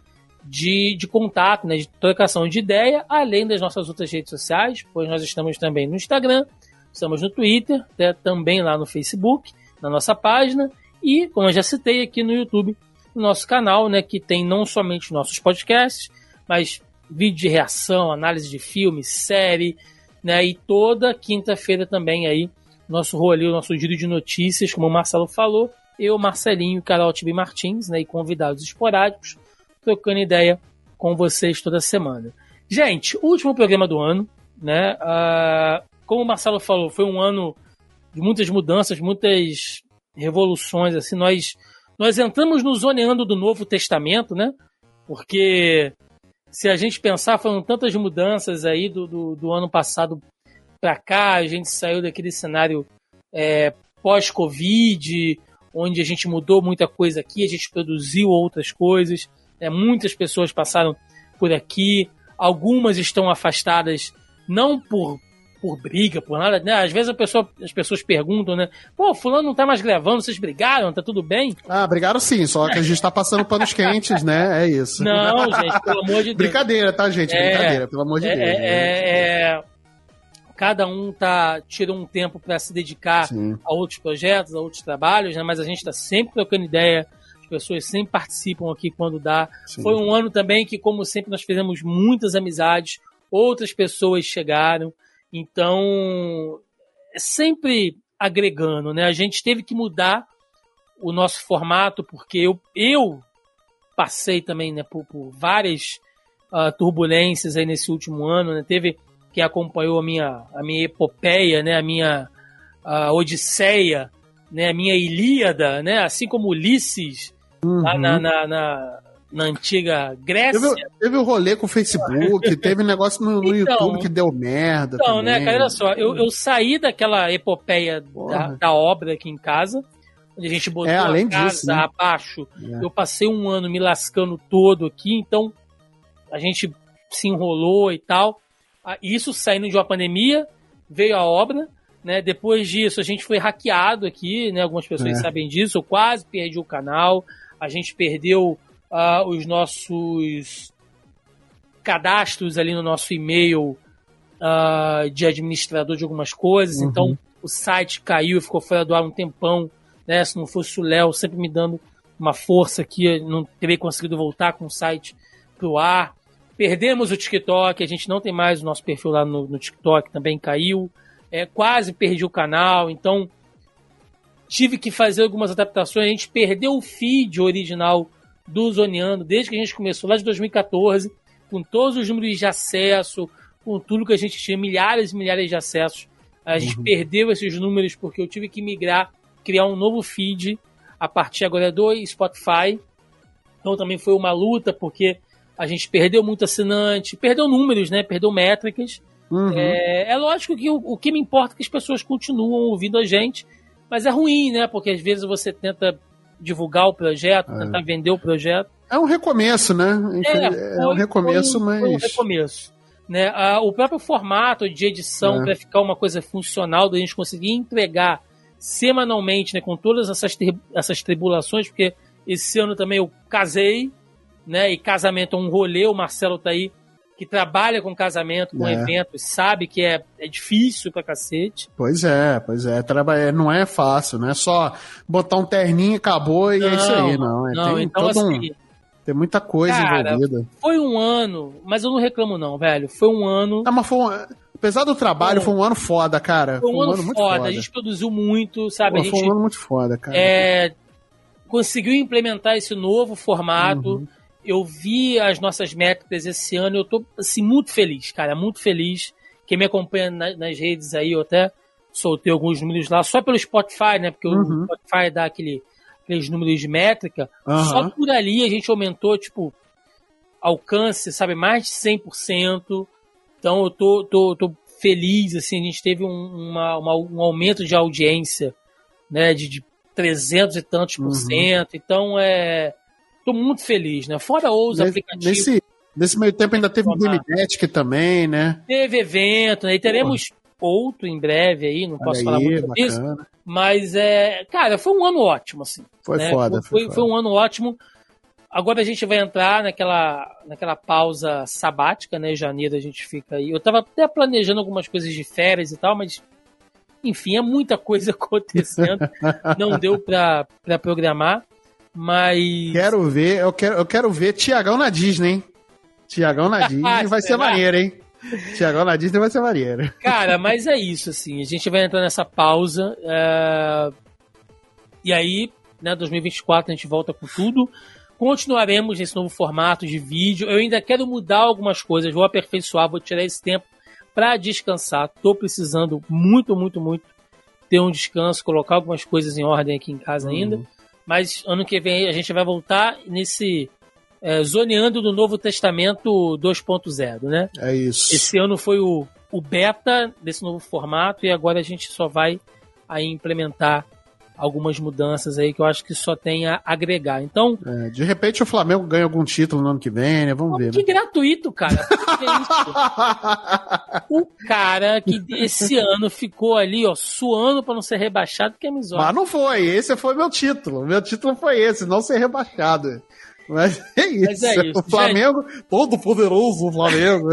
de, de contato, né, de trocação de ideia, além das nossas outras redes sociais, pois nós estamos também no Instagram, estamos no Twitter, né, também lá no Facebook, na nossa página, e, como eu já citei aqui no YouTube, o nosso canal, né, que tem não somente nossos podcasts, mas vídeo de reação, análise de filme, série, né, e toda quinta-feira também aí nosso rolê, o nosso giro de notícias, como o Marcelo falou, eu, Marcelinho Carol Tibi Martins, né, e convidados esporádicos, trocando ideia com vocês toda semana. Gente, último programa do ano, né? Uh, como o Marcelo falou, foi um ano de muitas mudanças, muitas revoluções, assim, nós nós entramos no zoneando do Novo Testamento, né? Porque se a gente pensar, foram tantas mudanças aí do, do, do ano passado para cá, a gente saiu daquele cenário é, pós-Covid, onde a gente mudou muita coisa aqui, a gente produziu outras coisas, é, muitas pessoas passaram por aqui, algumas estão afastadas não por por briga, por nada, né? Às vezes a pessoa, as pessoas perguntam, né? Pô, fulano não tá mais gravando, vocês brigaram, tá tudo bem? Ah, brigaram sim, só que a gente tá passando panos quentes, né? É isso. Não, gente, pelo amor de Deus. Brincadeira, tá, gente? É, Brincadeira, pelo amor de é, Deus. É, é, é, cada um tá tira um tempo para se dedicar sim. a outros projetos, a outros trabalhos, né? Mas a gente tá sempre trocando ideia, as pessoas sempre participam aqui quando dá. Sim. Foi um ano também que, como sempre, nós fizemos muitas amizades, outras pessoas chegaram. Então, é sempre agregando, né? A gente teve que mudar o nosso formato, porque eu, eu passei também né, por, por várias uh, turbulências aí nesse último ano, né? Teve quem acompanhou a minha, a minha epopeia, né? A minha a odisseia, né? A minha Ilíada, né? Assim como Ulisses uhum. lá na, na, na na antiga Grécia. Teve, teve um rolê com o Facebook, teve um negócio no, no então, YouTube que deu merda. Então, né, também. né, cara, olha só, eu, eu saí daquela epopeia da, da, obra aqui em casa, onde a gente botou é, a casa disso, né? abaixo. É. Eu passei um ano me lascando todo aqui, então a gente se enrolou e tal. Ah, isso saindo de uma pandemia, veio a obra, né? Depois disso, a gente foi hackeado aqui, né? Algumas pessoas é. sabem disso. Eu quase perdi o canal. A gente perdeu uh, os nossos cadastros ali no nosso e-mail uh, de administrador de algumas coisas, uhum. então o site caiu, ficou fora do ar um tempão, né? Se não fosse o Léo sempre me dando uma força aqui, não teria conseguido voltar com o site pro ar. Perdemos o TikTok, a gente não tem mais o nosso perfil lá no, no TikTok, também caiu. É, quase perdi o canal, então tive que fazer algumas adaptações. A gente perdeu o feed original do Zoneando desde que a gente começou lá de 2014, com todos os números de acesso, com tudo que a gente tinha, milhares e milhares de acessos. A gente uhum. perdeu esses números porque eu tive que migrar, criar um novo feed a partir agora do Spotify. Então também foi uma luta porque a gente perdeu muito assinante, perdeu números, né? Perdeu métricas. Uhum. É, é, lógico que o, o, que me importa é que as pessoas continuam ouvindo a gente, mas é ruim, né? Porque às vezes você tenta divulgar o projeto, é. tentar vender o projeto. É um recomeço, né? É, é um recomeço, foi, mas. Foi um recomeço. Né? Ah, o próprio formato de edição é. para ficar uma coisa funcional, da gente conseguir entregar semanalmente, né, com todas essas, tri essas tribulações, porque esse ano também eu casei, né? E casamento é um rolê, o Marcelo tá aí que trabalha com casamento, com é. eventos, sabe que é, é difícil pra cacete. Pois é, pois é. Trabalhar não é fácil, não é só botar um terninho e acabou e não, é isso aí, não. É, não, tem então assim. Um, tem muita coisa cara, envolvida. Foi um ano, mas eu não reclamo, não, velho. Foi um ano. Ah, mas foi um, Apesar do trabalho, foi um, foi um ano foda, cara. Foi um, foi um ano, ano, muito foda. foda. A gente produziu muito, sabe? Pô, gente, foi um ano muito foda, cara. É, conseguiu implementar esse novo formato. Uhum eu vi as nossas métricas esse ano, eu tô assim, muito feliz, cara, muito feliz. Quem me acompanha na, nas redes aí, eu até soltei alguns números lá, só pelo Spotify, né? Porque uhum. o Spotify dá aquele, aqueles números de métrica. Uhum. Só por ali a gente aumentou, tipo, alcance, sabe, mais de 100%. Então eu tô, tô, tô feliz, assim, a gente teve um, uma, uma, um aumento de audiência, né, de, de 300 e tantos por uhum. cento. Então é Tô muito feliz, né? Fora os nesse, aplicativos. Nesse, nesse meio tempo ainda teve o Game também, né? Teve evento, né? E teremos Pô. outro em breve aí, não posso aí, falar muito disso. Mas, é, cara, foi um ano ótimo, assim. Foi né? foda. Foi, foi, foi um ano ótimo. Agora a gente vai entrar naquela, naquela pausa sabática, né? Em janeiro a gente fica aí. Eu tava até planejando algumas coisas de férias e tal, mas enfim, é muita coisa acontecendo. não deu pra programar. Mas. Quero ver, eu quero, eu quero ver Tiagão na Disney, hein? Tiagão na Disney vai ser maneiro, hein? Tiagão na Disney vai ser maneiro. Cara, mas é isso, assim. A gente vai entrar nessa pausa. É... E aí, né, 2024 a gente volta com tudo. Continuaremos nesse novo formato de vídeo. Eu ainda quero mudar algumas coisas, vou aperfeiçoar, vou tirar esse tempo para descansar. Tô precisando muito, muito, muito ter um descanso, colocar algumas coisas em ordem aqui em casa uhum. ainda. Mas ano que vem a gente vai voltar nesse é, zoneando do Novo Testamento 2.0, né? É isso. Esse ano foi o, o beta desse novo formato e agora a gente só vai aí implementar algumas mudanças aí que eu acho que só tem a agregar. Então. É, de repente o Flamengo ganha algum título no ano que vem, né? Vamos ver. Que né? gratuito, cara. É o cara que esse ano ficou ali, ó, suando para não ser rebaixado, que é misógino. Mas não foi, esse foi meu título. Meu título foi esse, não ser rebaixado. Mas é isso. Mas é isso. O Flamengo, gente... todo poderoso o Flamengo.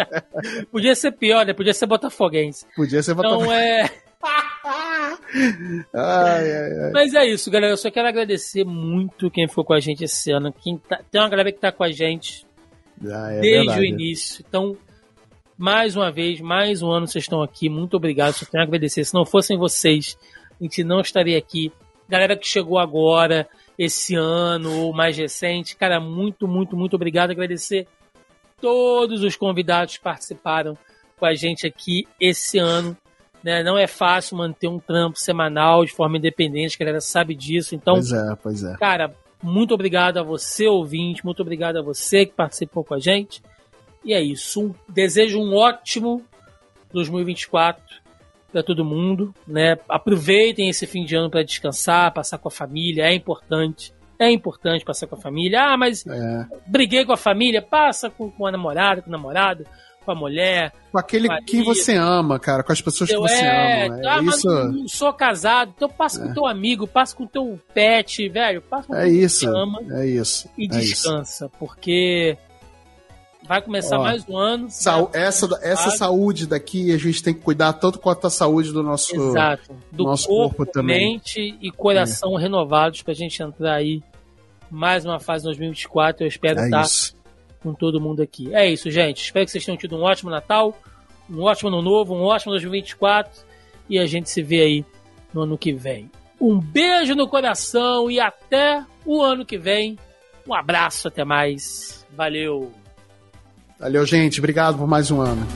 Podia ser pior, né? Podia ser botafoguense. Podia ser botafoguense. Então é ai, ai, ai. Mas é isso, galera. Eu só quero agradecer muito quem ficou com a gente esse ano. Quem tá, tem uma galera que tá com a gente ah, é desde verdade. o início. Então, mais uma vez, mais um ano vocês estão aqui. Muito obrigado. Só tenho a agradecer. Se não fossem vocês, a gente não estaria aqui. Galera que chegou agora, esse ano ou mais recente, cara, muito, muito, muito obrigado. Agradecer todos os convidados que participaram com a gente aqui esse ano. Né? Não é fácil manter um trampo semanal de forma independente, a galera sabe disso. Então, pois é, pois é. Cara, muito obrigado a você, ouvinte, muito obrigado a você que participou com a gente. E é isso. Um, desejo um ótimo 2024 para todo mundo, né? Aproveitem esse fim de ano para descansar, passar com a família, é importante. É importante passar com a família. Ah, mas é. briguei com a família, passa com, com a namorada, com o namorado com a mulher. Com aquele com quem você ama, cara, com as pessoas que você é, ama. É ah, isso. não sou casado, então passa é. com teu amigo, passa com teu pet, velho, passa com é isso, você ama. É isso. E é descansa, isso. porque Vai começar Ó, mais um ano. Né? essa, essa saúde daqui, a gente tem que cuidar tanto quanto a saúde do nosso. Exato. Do nosso corpo, corpo também. mente e coração renovados pra gente entrar aí mais uma fase 2024. Eu espero É estar isso. Com todo mundo aqui. É isso, gente. Espero que vocês tenham tido um ótimo Natal, um ótimo ano novo, um ótimo 2024 e a gente se vê aí no ano que vem. Um beijo no coração e até o ano que vem. Um abraço, até mais. Valeu. Valeu, gente. Obrigado por mais um ano.